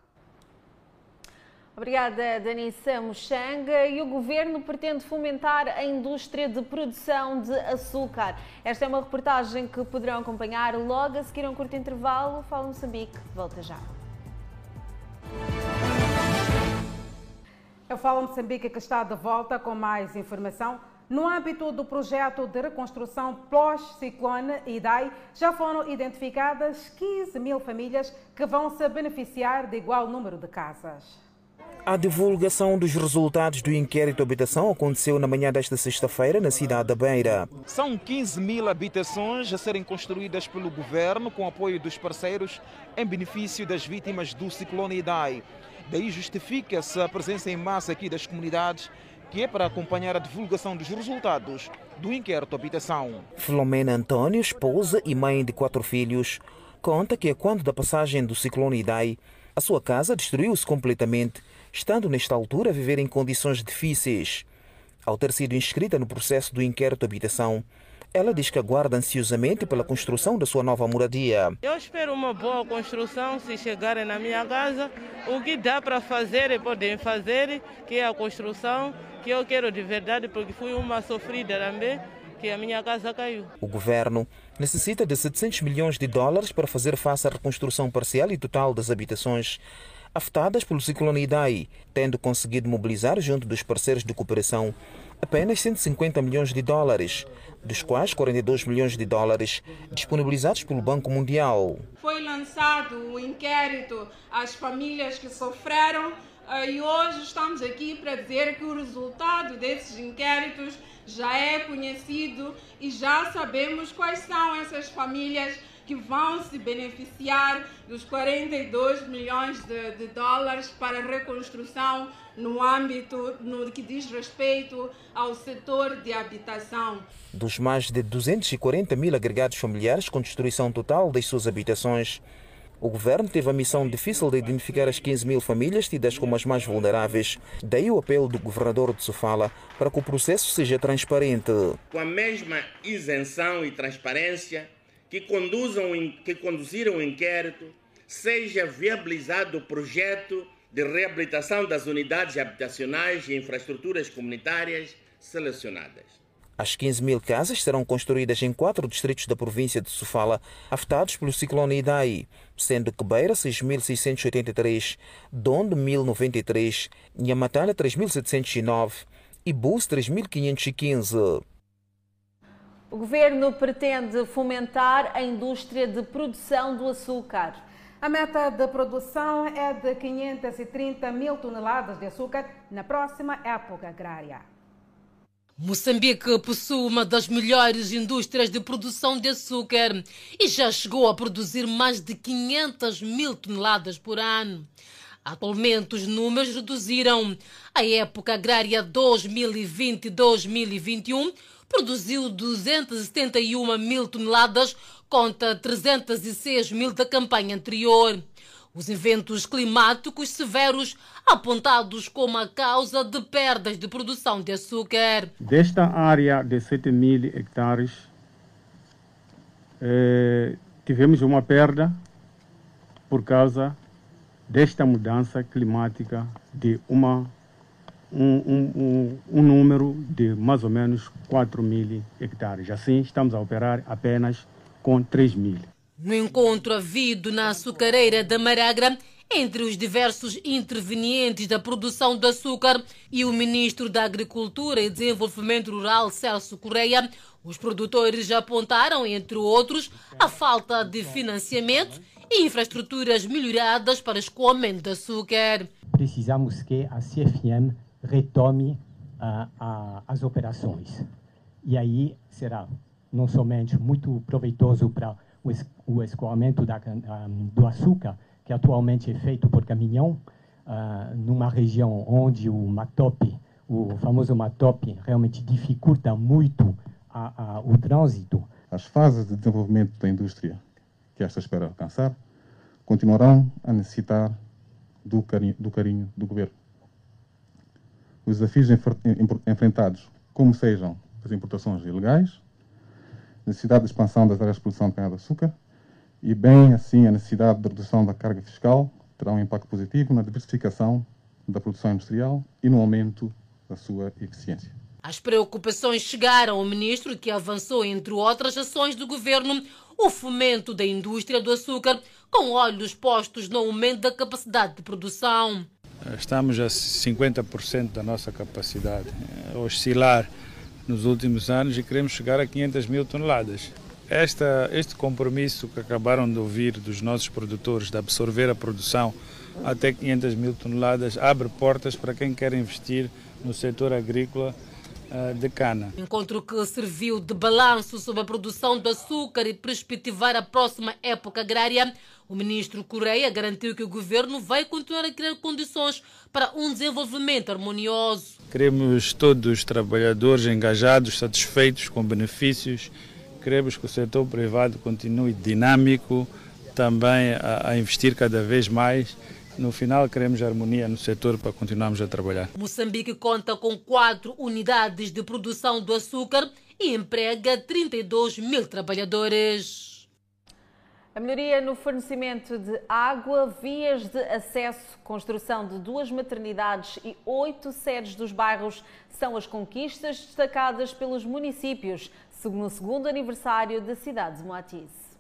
Obrigada, Danissa Mochanga. E o governo pretende fomentar a indústria de produção de açúcar. Esta é uma reportagem que poderão acompanhar logo a seguir a um curto intervalo. Fala Moçambique, volta já. Eu falo Moçambique que está de volta com mais informação. No âmbito do projeto de reconstrução pós-ciclone IDAI, já foram identificadas 15 mil famílias que vão se beneficiar de igual número de casas. A divulgação dos resultados do inquérito habitação aconteceu na manhã desta sexta-feira na cidade da Beira. São 15 mil habitações a serem construídas pelo governo com apoio dos parceiros em benefício das vítimas do ciclone Idai. Daí justifica-se a presença em massa aqui das comunidades que é para acompanhar a divulgação dos resultados do inquérito habitação. Filomena Antônio, esposa e mãe de quatro filhos, conta que quando da passagem do ciclone Idai, a sua casa destruiu-se completamente estando nesta altura a viver em condições difíceis. Ao ter sido inscrita no processo do inquérito habitação, ela diz que aguarda ansiosamente pela construção da sua nova moradia. Eu espero uma boa construção se chegarem na minha casa. O que dá para fazer e podem fazer, que é a construção, que eu quero de verdade, porque fui uma sofrida também, que a minha casa caiu. O governo necessita de 700 milhões de dólares para fazer face à reconstrução parcial e total das habitações afetadas pelo ciclone Idai, tendo conseguido mobilizar junto dos parceiros de cooperação apenas 150 milhões de dólares, dos quais 42 milhões de dólares disponibilizados pelo Banco Mundial. Foi lançado o um inquérito às famílias que sofreram eh, e hoje estamos aqui para dizer que o resultado desses inquéritos já é conhecido e já sabemos quais são essas famílias que vão se beneficiar dos 42 milhões de, de dólares para reconstrução no âmbito no que diz respeito ao setor de habitação. Dos mais de 240 mil agregados familiares com destruição total das suas habitações, o governo teve a missão difícil de identificar as 15 mil famílias tidas como as mais vulneráveis. Daí o apelo do governador de Sofala para que o processo seja transparente. Com a mesma isenção e transparência que, conduzam, que conduziram o inquérito, seja viabilizado o projeto de reabilitação das unidades habitacionais e infraestruturas comunitárias selecionadas. As 15 mil casas serão construídas em quatro distritos da província de Sofala, afetados pelo ciclone Idai, sendo que Beira 6.683, Dondo 1.093, Nhamatala 3.709 e Bus 3.515. O governo pretende fomentar a indústria de produção do açúcar. A meta de produção é de 530 mil toneladas de açúcar na próxima época agrária. Moçambique possui uma das melhores indústrias de produção de açúcar e já chegou a produzir mais de 500 mil toneladas por ano. Atualmente, os números reduziram. A época agrária 2020-2021 produziu 271 mil toneladas contra 306 mil da campanha anterior. Os eventos climáticos severos apontados como a causa de perdas de produção de açúcar. Desta área de 7 mil hectares, eh, tivemos uma perda por causa desta mudança climática de uma um, um, um, número de mais ou menos 4 mil hectares. Assim, estamos a operar apenas com 3 mil. No encontro havido na açucareira da Maragra, entre os diversos intervenientes da produção de açúcar e o ministro da Agricultura e Desenvolvimento Rural, Celso Correia, os produtores apontaram, entre outros, a falta de financiamento e infraestruturas melhoradas para escoamento de açúcar. Precisamos que a CFM retome uh, uh, as operações. E aí será não somente muito proveitoso para o, es o escoamento da, um, do açúcar, que atualmente é feito por caminhão, uh, numa região onde o matope, o famoso matope, realmente dificulta muito a, a, o trânsito. As fases de desenvolvimento da indústria que esta espera alcançar continuarão a necessitar do carinho do, carinho do governo os desafios enfrentados, como sejam as importações ilegais, necessidade de expansão das áreas de produção de cana-de-açúcar e, bem assim, a necessidade de redução da carga fiscal terá um impacto positivo na diversificação da produção industrial e no aumento da sua eficiência. As preocupações chegaram ao ministro, que avançou, entre outras ações do governo, o fomento da indústria do açúcar, com olhos postos no aumento da capacidade de produção. Estamos a 50% da nossa capacidade, a oscilar nos últimos anos e queremos chegar a 500 mil toneladas. Esta, este compromisso que acabaram de ouvir dos nossos produtores de absorver a produção até 500 mil toneladas, abre portas para quem quer investir no setor agrícola uh, de cana. Encontro que serviu de balanço sobre a produção de açúcar e perspectivar a próxima época agrária. O ministro Correia garantiu que o governo vai continuar a criar condições para um desenvolvimento harmonioso. Queremos todos os trabalhadores engajados, satisfeitos com benefícios. Queremos que o setor privado continue dinâmico, também a, a investir cada vez mais. No final, queremos harmonia no setor para continuarmos a trabalhar. Moçambique conta com quatro unidades de produção do açúcar e emprega 32 mil trabalhadores. A melhoria no fornecimento de água, vias de acesso, construção de duas maternidades e oito sedes dos bairros são as conquistas destacadas pelos municípios, segundo o segundo aniversário da cidade de Moatize.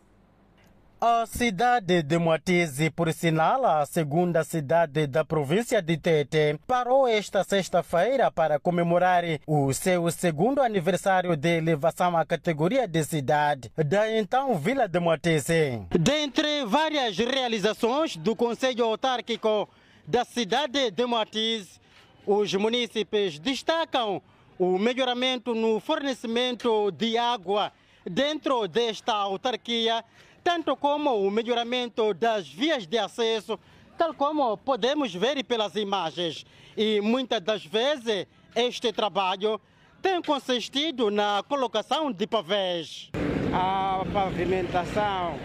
A cidade de Moatize, por sinal, a segunda cidade da província de Tete, parou esta sexta-feira para comemorar o seu segundo aniversário de elevação à categoria de cidade da então Vila de Moatize. Dentre várias realizações do Conselho Autárquico da cidade de Moatize, os munícipes destacam o melhoramento no fornecimento de água dentro desta autarquia tanto como o melhoramento das vias de acesso, tal como podemos ver pelas imagens. E muitas das vezes este trabalho tem consistido na colocação de pavés. A pavimentação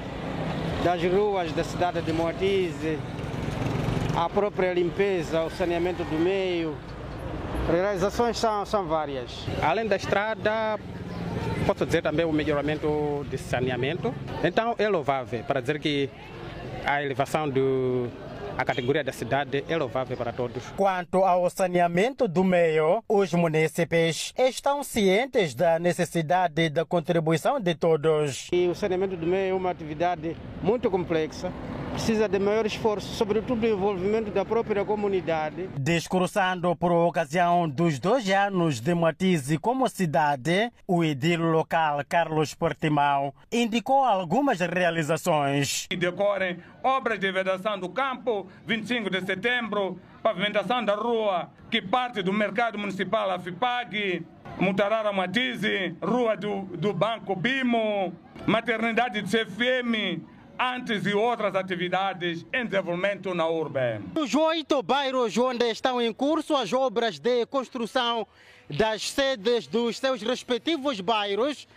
das ruas da cidade de Moatize, a própria limpeza, o saneamento do meio. As realizações são, são várias. Além da estrada, posso dizer também o melhoramento de saneamento. Então é louvável para dizer que a elevação do a categoria da cidade é louvável para todos. Quanto ao saneamento do meio, os munícipes estão cientes da necessidade da contribuição de todos. E o saneamento do meio é uma atividade muito complexa precisa de maior esforço, sobretudo o envolvimento da própria comunidade. Discursando por ocasião dos dois anos de Matize como cidade, o edil local Carlos Portimão indicou algumas realizações. Decorrem obras de vedação do campo, 25 de setembro, pavimentação da rua que parte do mercado municipal Afipag, Mutarara Matize, rua do, do Banco Bimo, maternidade do CFM, antes e outras atividades em desenvolvimento na urbe. Os oito bairros onde estão em curso as obras de construção das sedes dos seus respectivos bairros,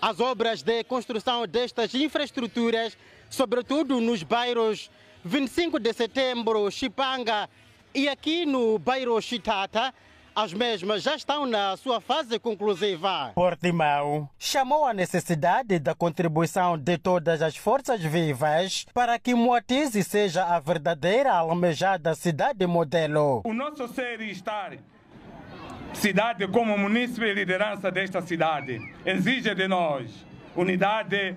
as obras de construção destas infraestruturas, sobretudo nos bairros 25 de setembro, Chipanga e aqui no bairro Chitata, as mesmas já estão na sua fase conclusiva. Portimão chamou a necessidade da contribuição de todas as forças vivas para que Moatize seja a verdadeira almejada cidade modelo. O nosso ser e estar cidade como munícipe e liderança desta cidade exige de nós unidade,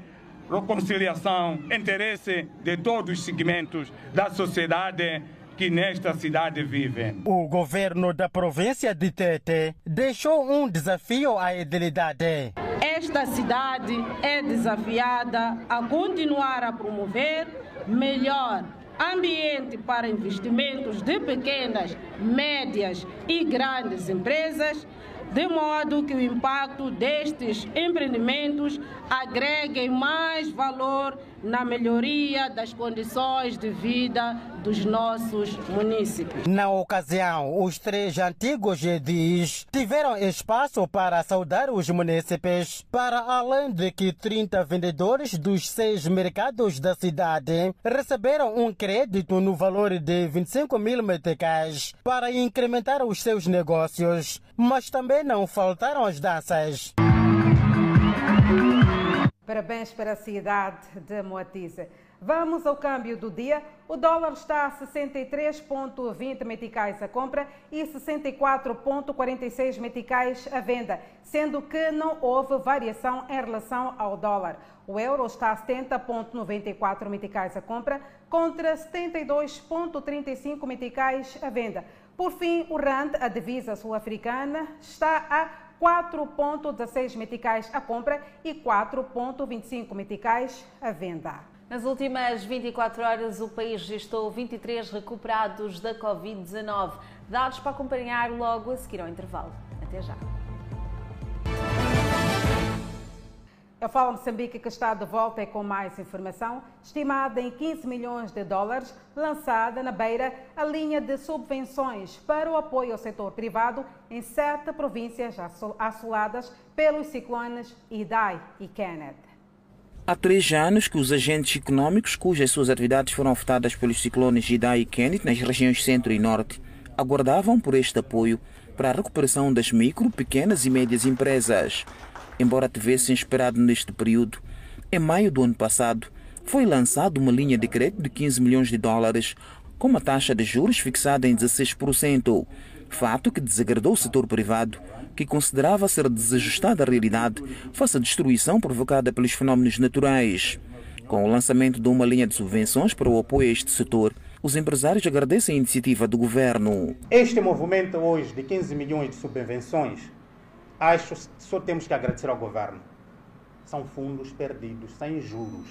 reconciliação, interesse de todos os segmentos da sociedade que nesta cidade vivem. O governo da província de Tete deixou um desafio à edilidade. Esta cidade é desafiada a continuar a promover melhor ambiente para investimentos de pequenas, médias e grandes empresas de modo que o impacto destes empreendimentos agregue mais valor na melhoria das condições de vida dos nossos municípios. Na ocasião, os três antigos edis tiveram espaço para saudar os munícipes, para além de que 30 vendedores dos seis mercados da cidade receberam um crédito no valor de 25 mil meticais para incrementar os seus negócios, mas também não faltaram as danças. Parabéns para a cidade de Moatize. Vamos ao câmbio do dia. O dólar está a 63,20 meticais a compra e 64,46 meticais a venda, sendo que não houve variação em relação ao dólar. O euro está a 70,94 meticais a compra contra 72,35 meticais a venda. Por fim, o rand, a divisa sul-africana, está a 4,16 meticais a compra e 4,25 meticais a venda. Nas últimas 24 horas, o país registrou 23 recuperados da Covid-19. Dados para acompanhar logo a seguir ao intervalo. Até já. A Fala Moçambique que está de volta é com mais informação, estimada em 15 milhões de dólares, lançada na beira a linha de subvenções para o apoio ao setor privado em sete províncias assoladas pelos ciclones Idai e Kenneth. Há três anos que os agentes econômicos cujas suas atividades foram afetadas pelos ciclones Idai e Kenneth nas regiões centro e norte aguardavam por este apoio para a recuperação das micro, pequenas e médias empresas embora tivessem esperado neste período. Em maio do ano passado, foi lançada uma linha de crédito de 15 milhões de dólares com uma taxa de juros fixada em 16%, fato que desagradou o setor privado, que considerava ser desajustada a realidade face à destruição provocada pelos fenómenos naturais. Com o lançamento de uma linha de subvenções para o apoio a este setor, os empresários agradecem a iniciativa do governo. Este movimento hoje de 15 milhões de subvenções acho que só temos que agradecer ao governo. São fundos perdidos, sem juros.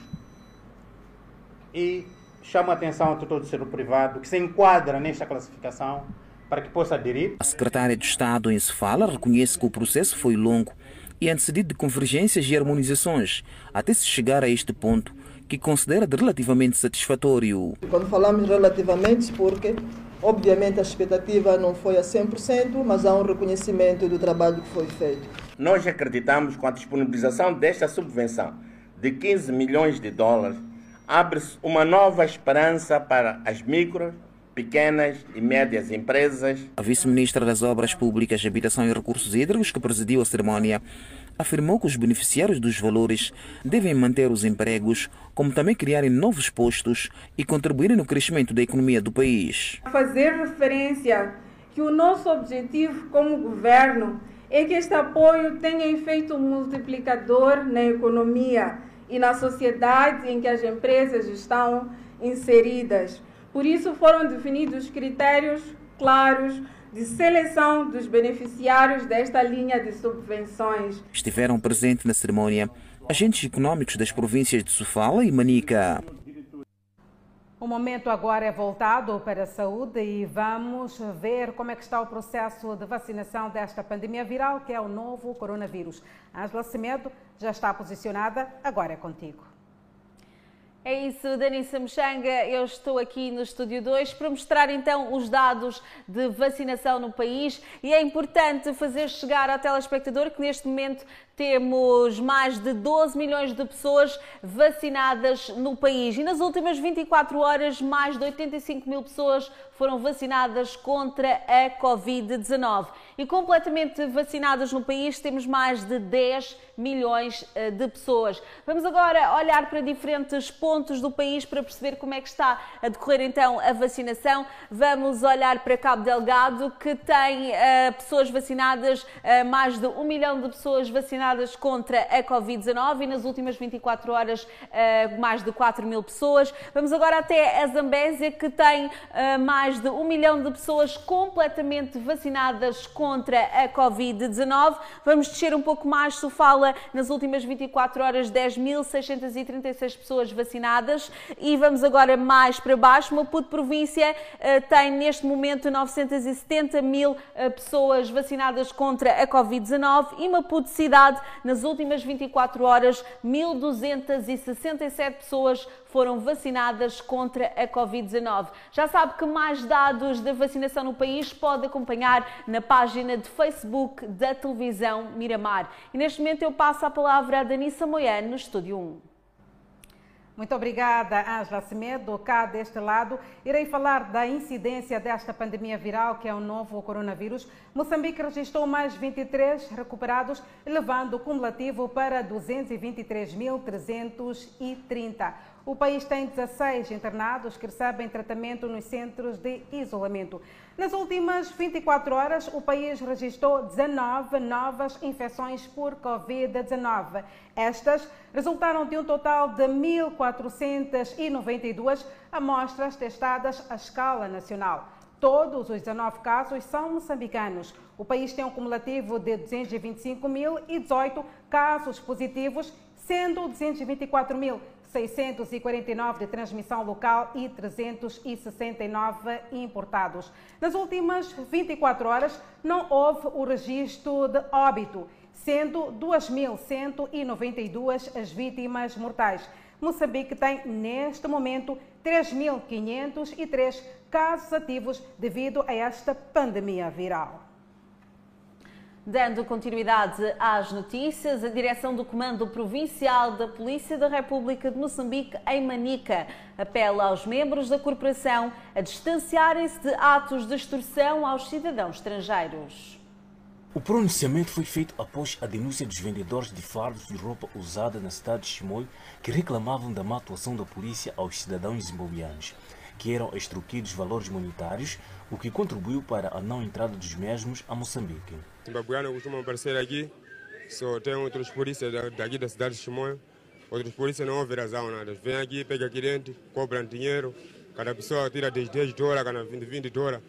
E chamo a atenção a todo o setor privado que se enquadra nesta classificação para que possa aderir. A secretária de Estado em Sefala reconhece que o processo foi longo e antecedido de convergências e harmonizações, até se chegar a este ponto que considera de relativamente satisfatório. Quando falamos relativamente, porque Obviamente a expectativa não foi a 100%, mas há um reconhecimento do trabalho que foi feito. Nós acreditamos que a disponibilização desta subvenção de 15 milhões de dólares abre-se uma nova esperança para as micro, pequenas e médias empresas. A vice-ministra das Obras Públicas, Habitação e Recursos Hídricos, que presidiu a cerimónia, afirmou que os beneficiários dos valores devem manter os empregos, como também criarem novos postos e contribuírem no crescimento da economia do país. Fazer referência que o nosso objetivo como governo é que este apoio tenha efeito multiplicador na economia e na sociedade em que as empresas estão inseridas. Por isso foram definidos critérios claros de seleção dos beneficiários desta linha de subvenções. Estiveram presentes na cerimônia agentes econômicos das províncias de Sofala e Manica. O momento agora é voltado para a saúde e vamos ver como é que está o processo de vacinação desta pandemia viral, que é o novo coronavírus. Angela Semedo já está posicionada, agora é contigo. É isso, Danissa Mochanga. Eu estou aqui no Estúdio 2 para mostrar então os dados de vacinação no país e é importante fazer chegar ao telespectador que neste momento temos mais de 12 milhões de pessoas vacinadas no país e nas últimas 24 horas mais de 85 mil pessoas foram vacinadas contra a Covid-19. E completamente vacinadas no país temos mais de 10 milhões eh, de pessoas. Vamos agora olhar para diferentes pontos do país para perceber como é que está a decorrer então a vacinação. Vamos olhar para Cabo Delgado, que tem uh, pessoas vacinadas, uh, mais de um milhão de pessoas vacinadas contra a Covid-19 e nas últimas 24 horas uh, mais de 4 mil pessoas. Vamos agora até a Zambésia, que tem mais de um milhão de pessoas completamente vacinadas contra a Covid-19. Vamos descer um pouco mais, se fala nas últimas 24 horas 10.636 pessoas vacinadas e vamos agora mais para baixo. Maputo província uh, tem neste momento 970 mil pessoas vacinadas contra a Covid-19 e Maputo cidade nas últimas 24 horas 1.267 pessoas foram vacinadas contra a Covid-19. Já sabe que mais dados da vacinação no país pode acompanhar na página de Facebook da televisão Miramar. E neste momento eu passo a palavra a Danissa Moiano no Estúdio 1. Muito obrigada, Ângela Semedo. Cá deste lado, irei falar da incidência desta pandemia viral, que é o novo coronavírus. Moçambique registrou mais 23 recuperados, elevando o cumulativo para 223.330. O país tem 16 internados que recebem tratamento nos centros de isolamento. Nas últimas 24 horas, o país registrou 19 novas infecções por Covid-19. Estas resultaram de um total de 1.492 amostras testadas à escala nacional. Todos os 19 casos são moçambicanos. O país tem um cumulativo de 225.018 casos positivos, sendo 224.000 649 de transmissão local e 369 importados. Nas últimas 24 horas, não houve o registro de óbito, sendo 2.192 as vítimas mortais. Moçambique tem, neste momento, 3.503 casos ativos devido a esta pandemia viral. Dando continuidade às notícias, a direção do Comando Provincial da Polícia da República de Moçambique, em Manica, apela aos membros da corporação a distanciarem-se de atos de extorsão aos cidadãos estrangeiros. O pronunciamento foi feito após a denúncia dos vendedores de fardos de roupa usada na cidade de Chimoio que reclamavam da má atuação da polícia aos cidadãos zimbabuianos, que eram extorquidos valores monetários, o que contribuiu para a não entrada dos mesmos a Moçambique. Costumam aparecer aqui, só tem outros polícias daqui da cidade de Chimoio, outros polícias não houve razão nada. Vêm aqui, pegam dentro, cobram dinheiro, cada pessoa tira 10, 10 dólares, cada 20, 20 dólares.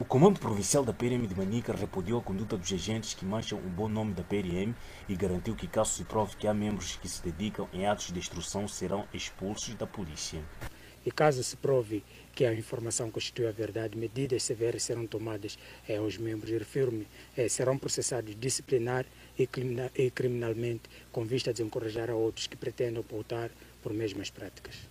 O Comando Provincial da PRM de Manica repudiou a conduta dos agentes que mancham o bom nome da PRM e garantiu que, caso se prove que há membros que se dedicam em atos de destruição, serão expulsos da polícia. E caso se prove que a informação constitui a verdade, medidas severas serão tomadas eh, aos membros. Refiro-me, eh, serão processados disciplinar e, criminal, e criminalmente com vista a desencorajar a outros que pretendam pautar por mesmas práticas.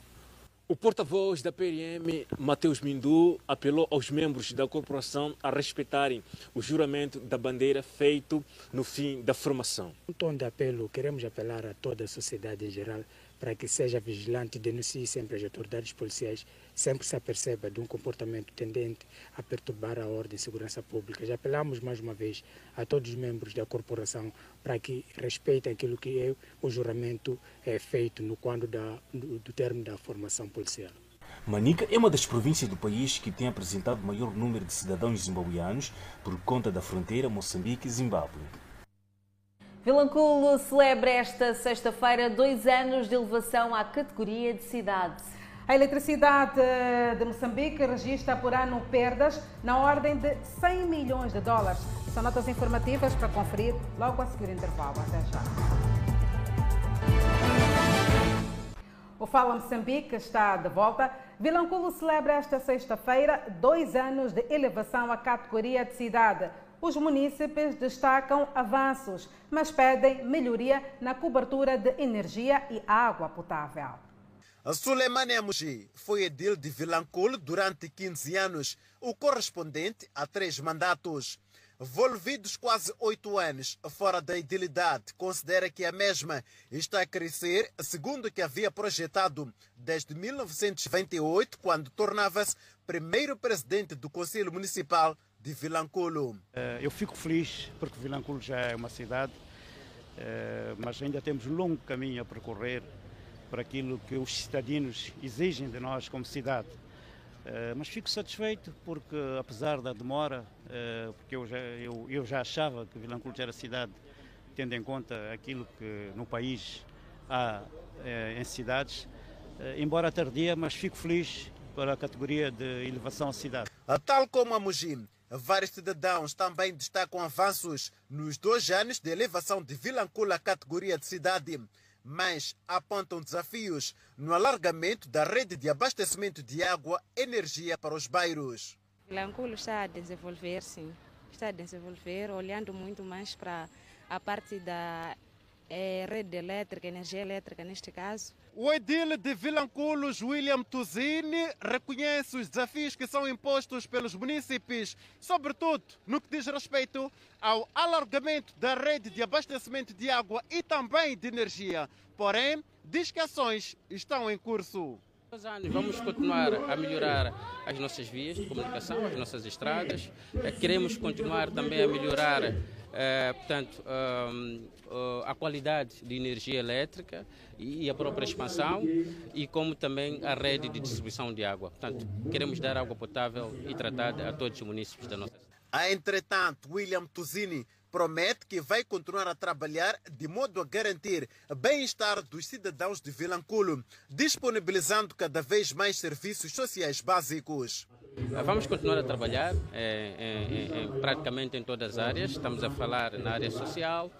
O porta-voz da PRM, Mateus Mindu, apelou aos membros da corporação a respeitarem o juramento da bandeira feito no fim da formação. Um tom de apelo, queremos apelar a toda a sociedade em geral para que seja vigilante denuncie sempre as autoridades policiais sempre se aperceba de um comportamento tendente a perturbar a ordem e segurança pública. Já apelamos mais uma vez a todos os membros da corporação para que respeitem aquilo que é o juramento é, feito no quando da, do, do termo da formação policial. Manica é uma das províncias do país que tem apresentado maior número de cidadãos zimbabuianos por conta da fronteira Moçambique-Zimbábue. Vilanculo celebra esta sexta-feira dois anos de elevação à categoria de cidade. A eletricidade de Moçambique registra por ano perdas na ordem de 100 milhões de dólares. São notas informativas para conferir logo a seguir o intervalo. Até já. O Fala Moçambique está de volta. Vilanculo celebra esta sexta-feira dois anos de elevação à categoria de cidade. Os munícipes destacam avanços, mas pedem melhoria na cobertura de energia e água potável. Suleiman Emuji foi edil de Vilanculo durante 15 anos, o correspondente a três mandatos. Volvidos quase oito anos fora da idilidade, considera que a mesma está a crescer segundo o que havia projetado desde 1928, quando tornava-se primeiro presidente do Conselho Municipal de Vilanculo. Eu fico feliz porque Vilanculo já é uma cidade, mas ainda temos um longo caminho a percorrer para aquilo que os cidadãos exigem de nós como cidade. Uh, mas fico satisfeito porque, apesar da demora, porque eu já, eu, eu já achava que Vilanculo era cidade, tendo em conta aquilo que no país há em cidades, embora tardia, mas fico feliz para a categoria de elevação à cidade. Tal como a Mugim, vários cidadãos também destacam avanços nos dois anos de elevação de Vilanculo à categoria de cidade mas apontam desafios no alargamento da rede de abastecimento de água e energia para os bairros. Vilanculo está a desenvolver, sim. Está a desenvolver, olhando muito mais para a parte da é, rede elétrica, energia elétrica neste caso. O edil de Vilanculo, William Tuzini, reconhece os desafios que são impostos pelos municípios, sobretudo no que diz respeito ao alargamento da rede de abastecimento de água e também de energia. Porém, diz que ações estão em curso. Vamos continuar a melhorar as nossas vias de comunicação, as nossas estradas. Queremos continuar também a melhorar eh, portanto, uh, a qualidade de energia elétrica e a própria expansão e como também a rede de distribuição de água. Portanto, queremos dar água potável e tratada a todos os municípios da nossa cidade. Entretanto, William Tuzini promete que vai continuar a trabalhar de modo a garantir o bem-estar dos cidadãos de Vilanculo, disponibilizando cada vez mais serviços sociais básicos. Vamos continuar a trabalhar é, é, é, praticamente em todas as áreas. Estamos a falar na área social,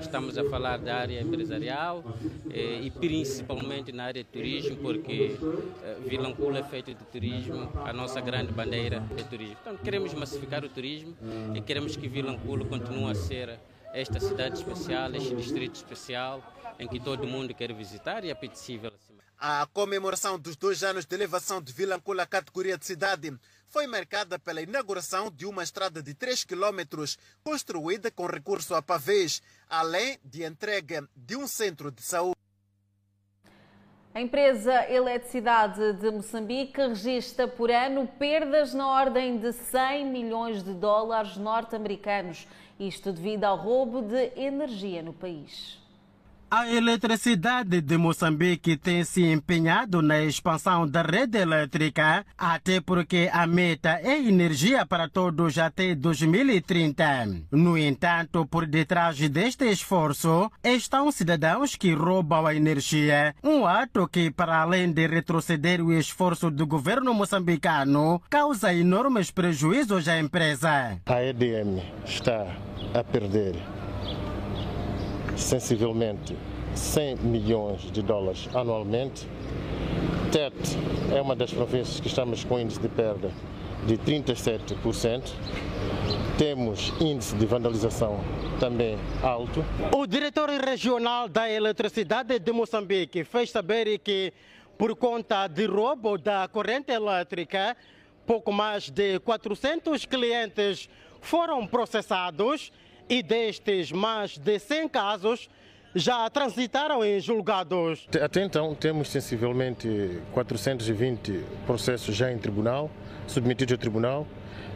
estamos a falar da área empresarial eh, e principalmente na área de turismo, porque uh, Vilanculo é feito de turismo, a nossa grande bandeira é turismo. Então queremos massificar o turismo e queremos que Vilanculo continue a ser esta cidade especial, este distrito especial, em que todo mundo quer visitar e é apetecível. A comemoração dos dois anos de elevação de Vilanculo à categoria de cidade foi marcada pela inauguração de uma estrada de 3 km construída com recurso a pavês, além de entrega de um centro de saúde. A empresa Eletricidade de Moçambique registra por ano perdas na ordem de 100 milhões de dólares norte-americanos, isto devido ao roubo de energia no país. A eletricidade de Moçambique tem se empenhado na expansão da rede elétrica, até porque a meta é energia para todos até 2030. No entanto, por detrás deste esforço estão cidadãos que roubam a energia, um ato que, para além de retroceder o esforço do governo moçambicano, causa enormes prejuízos à empresa. A EDM está a perder sensivelmente 100 milhões de dólares anualmente. TET é uma das províncias que estamos com índice de perda de 37%. Temos índice de vandalização também alto. O diretor regional da eletricidade de Moçambique fez saber que, por conta de roubo da corrente elétrica, pouco mais de 400 clientes foram processados e destes mais de 100 casos já transitaram em julgados. Até então temos sensivelmente 420 processos já em tribunal, submetidos ao tribunal,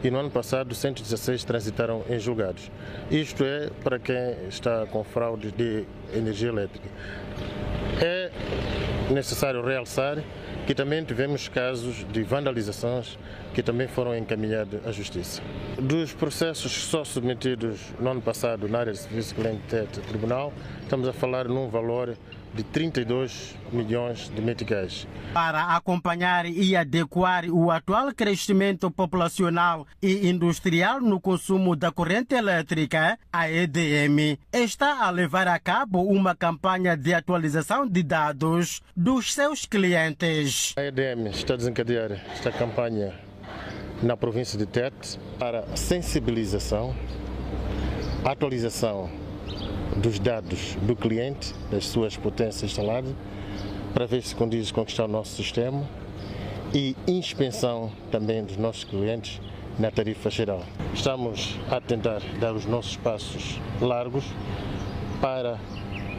e no ano passado 116 transitaram em julgados. Isto é para quem está com fraude de energia elétrica. É necessário realçar que também tivemos casos de vandalizações que também foram encaminhados à Justiça. Dos processos só submetidos no ano passado na área de serviço cliente tribunal, estamos a falar num valor de 32 milhões de meticais. Para acompanhar e adequar o atual crescimento populacional e industrial no consumo da corrente elétrica, a EDM está a levar a cabo uma campanha de atualização de dados dos seus clientes. A EDM está a desencadear esta campanha na província de Tete para sensibilização, atualização dos dados do cliente, das suas potências instaladas, para ver se condiz com que está o nosso sistema e inspeção também dos nossos clientes na tarifa geral. Estamos a tentar dar os nossos passos largos para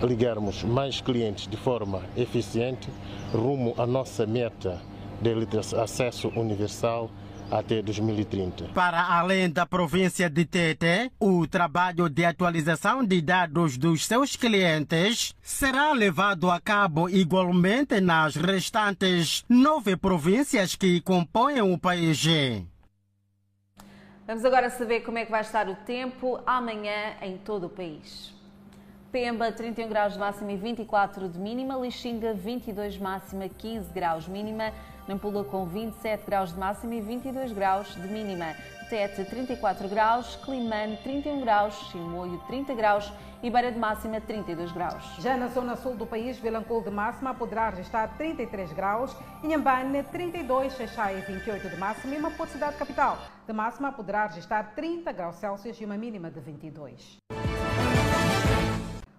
ligarmos mais clientes de forma eficiente rumo à nossa meta de acesso universal até 2030. Para além da província de Tete, o trabalho de atualização de dados dos seus clientes será levado a cabo igualmente nas restantes nove províncias que compõem o país. Vamos agora saber como é que vai estar o tempo amanhã em todo o país. Pemba, 31 graus de máxima e 24 de mínima. Lixinga, 22 máxima, 15 graus mínima. Nampula com 27 graus de máxima e 22 graus de mínima. Tete 34 graus, Climane 31 graus, Chimoio 30 graus e Beira de máxima 32 graus. Já na zona sul do país, Vilanculo de máxima poderá registrar 33 graus, Inhambane 32, Xaixai 28 de máxima e Maputo cidade capital de máxima poderá registrar 30 graus Celsius e uma mínima de 22.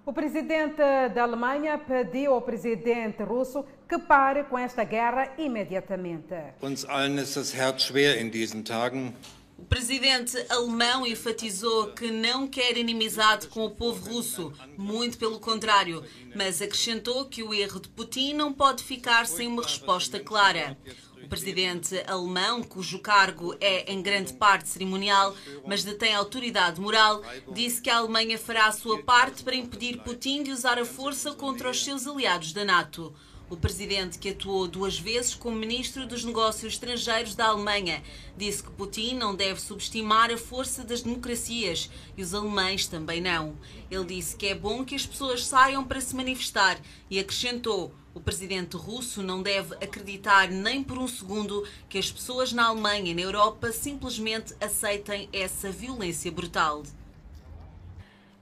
O presidente da Alemanha pediu ao presidente russo que pare com esta guerra imediatamente. Uns allen ist das Herz schwer in diesen Tagen. O presidente alemão enfatizou que não quer inimizade com o povo russo, muito pelo contrário, mas acrescentou que o erro de Putin não pode ficar sem uma resposta clara. O presidente alemão, cujo cargo é em grande parte cerimonial, mas detém autoridade moral, disse que a Alemanha fará a sua parte para impedir Putin de usar a força contra os seus aliados da NATO. O presidente, que atuou duas vezes como ministro dos Negócios Estrangeiros da Alemanha, disse que Putin não deve subestimar a força das democracias e os alemães também não. Ele disse que é bom que as pessoas saiam para se manifestar e acrescentou: o presidente russo não deve acreditar nem por um segundo que as pessoas na Alemanha e na Europa simplesmente aceitem essa violência brutal.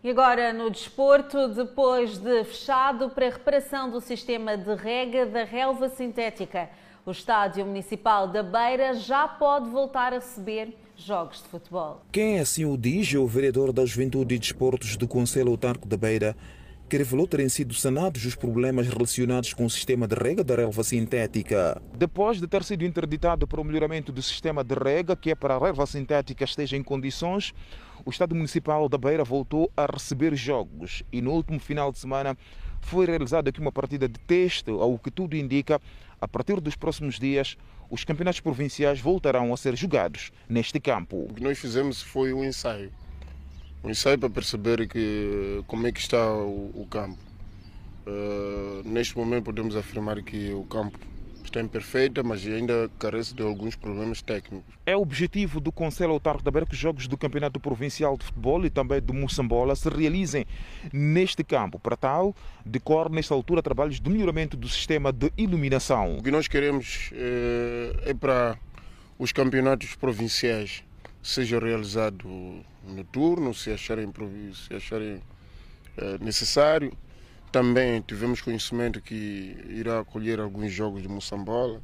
E agora no desporto, depois de fechado para a reparação do sistema de rega da relva sintética, o Estádio Municipal da Beira já pode voltar a receber jogos de futebol. Quem assim o diz é o vereador da Juventude e Desportos do Conselho Autarco da Beira, que revelou terem sido sanados os problemas relacionados com o sistema de rega da relva sintética. Depois de ter sido interditado para o melhoramento do sistema de rega, que é para a relva sintética esteja em condições, o Estado Municipal da Beira voltou a receber jogos e no último final de semana foi realizada aqui uma partida de teste, ao que tudo indica, a partir dos próximos dias, os campeonatos provinciais voltarão a ser jogados neste campo. O que nós fizemos foi um ensaio um ensaio para perceber que, como é que está o, o campo. Uh, neste momento podemos afirmar que o campo está imperfeita, mas ainda carece de alguns problemas técnicos. É o objetivo do Conselho Autarco da Beira que os jogos do Campeonato Provincial de Futebol e também do Moçambola se realizem neste campo. Para tal, decorre nesta altura trabalhos de melhoramento do sistema de iluminação. O que nós queremos é, é para os campeonatos provinciais seja realizado noturno, se acharem, se acharem é, necessário. Também tivemos conhecimento que irá acolher alguns jogos de Moçambola.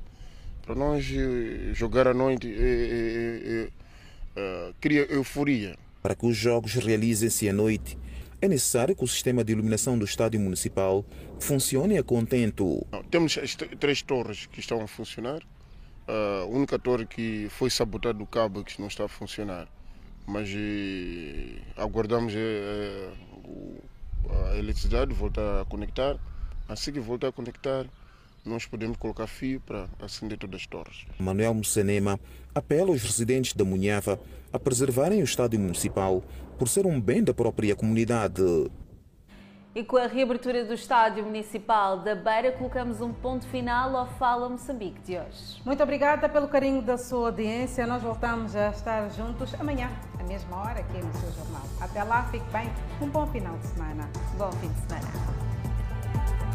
Para nós, eh, jogar à noite é, é, é, cria euforia. Para que os jogos realizem-se à noite, é necessário que o sistema de iluminação do estádio municipal funcione a contento. Temos três torres que estão a funcionar a única torre que foi sabotado o cabo que não está a funcionar. Mas e, aguardamos é, a eletricidade voltar a conectar. Assim que voltar a conectar, nós podemos colocar fio para acender todas as torres. Manuel Mocenema apela aos residentes da Munhava a preservarem o estádio municipal por ser um bem da própria comunidade. E com a reabertura do Estádio Municipal da Beira, colocamos um ponto final ao Fala Moçambique de hoje. Muito obrigada pelo carinho da sua audiência. Nós voltamos a estar juntos amanhã, à mesma hora, aqui no seu jornal. Até lá, fique bem. Um bom final de semana. Bom fim de semana.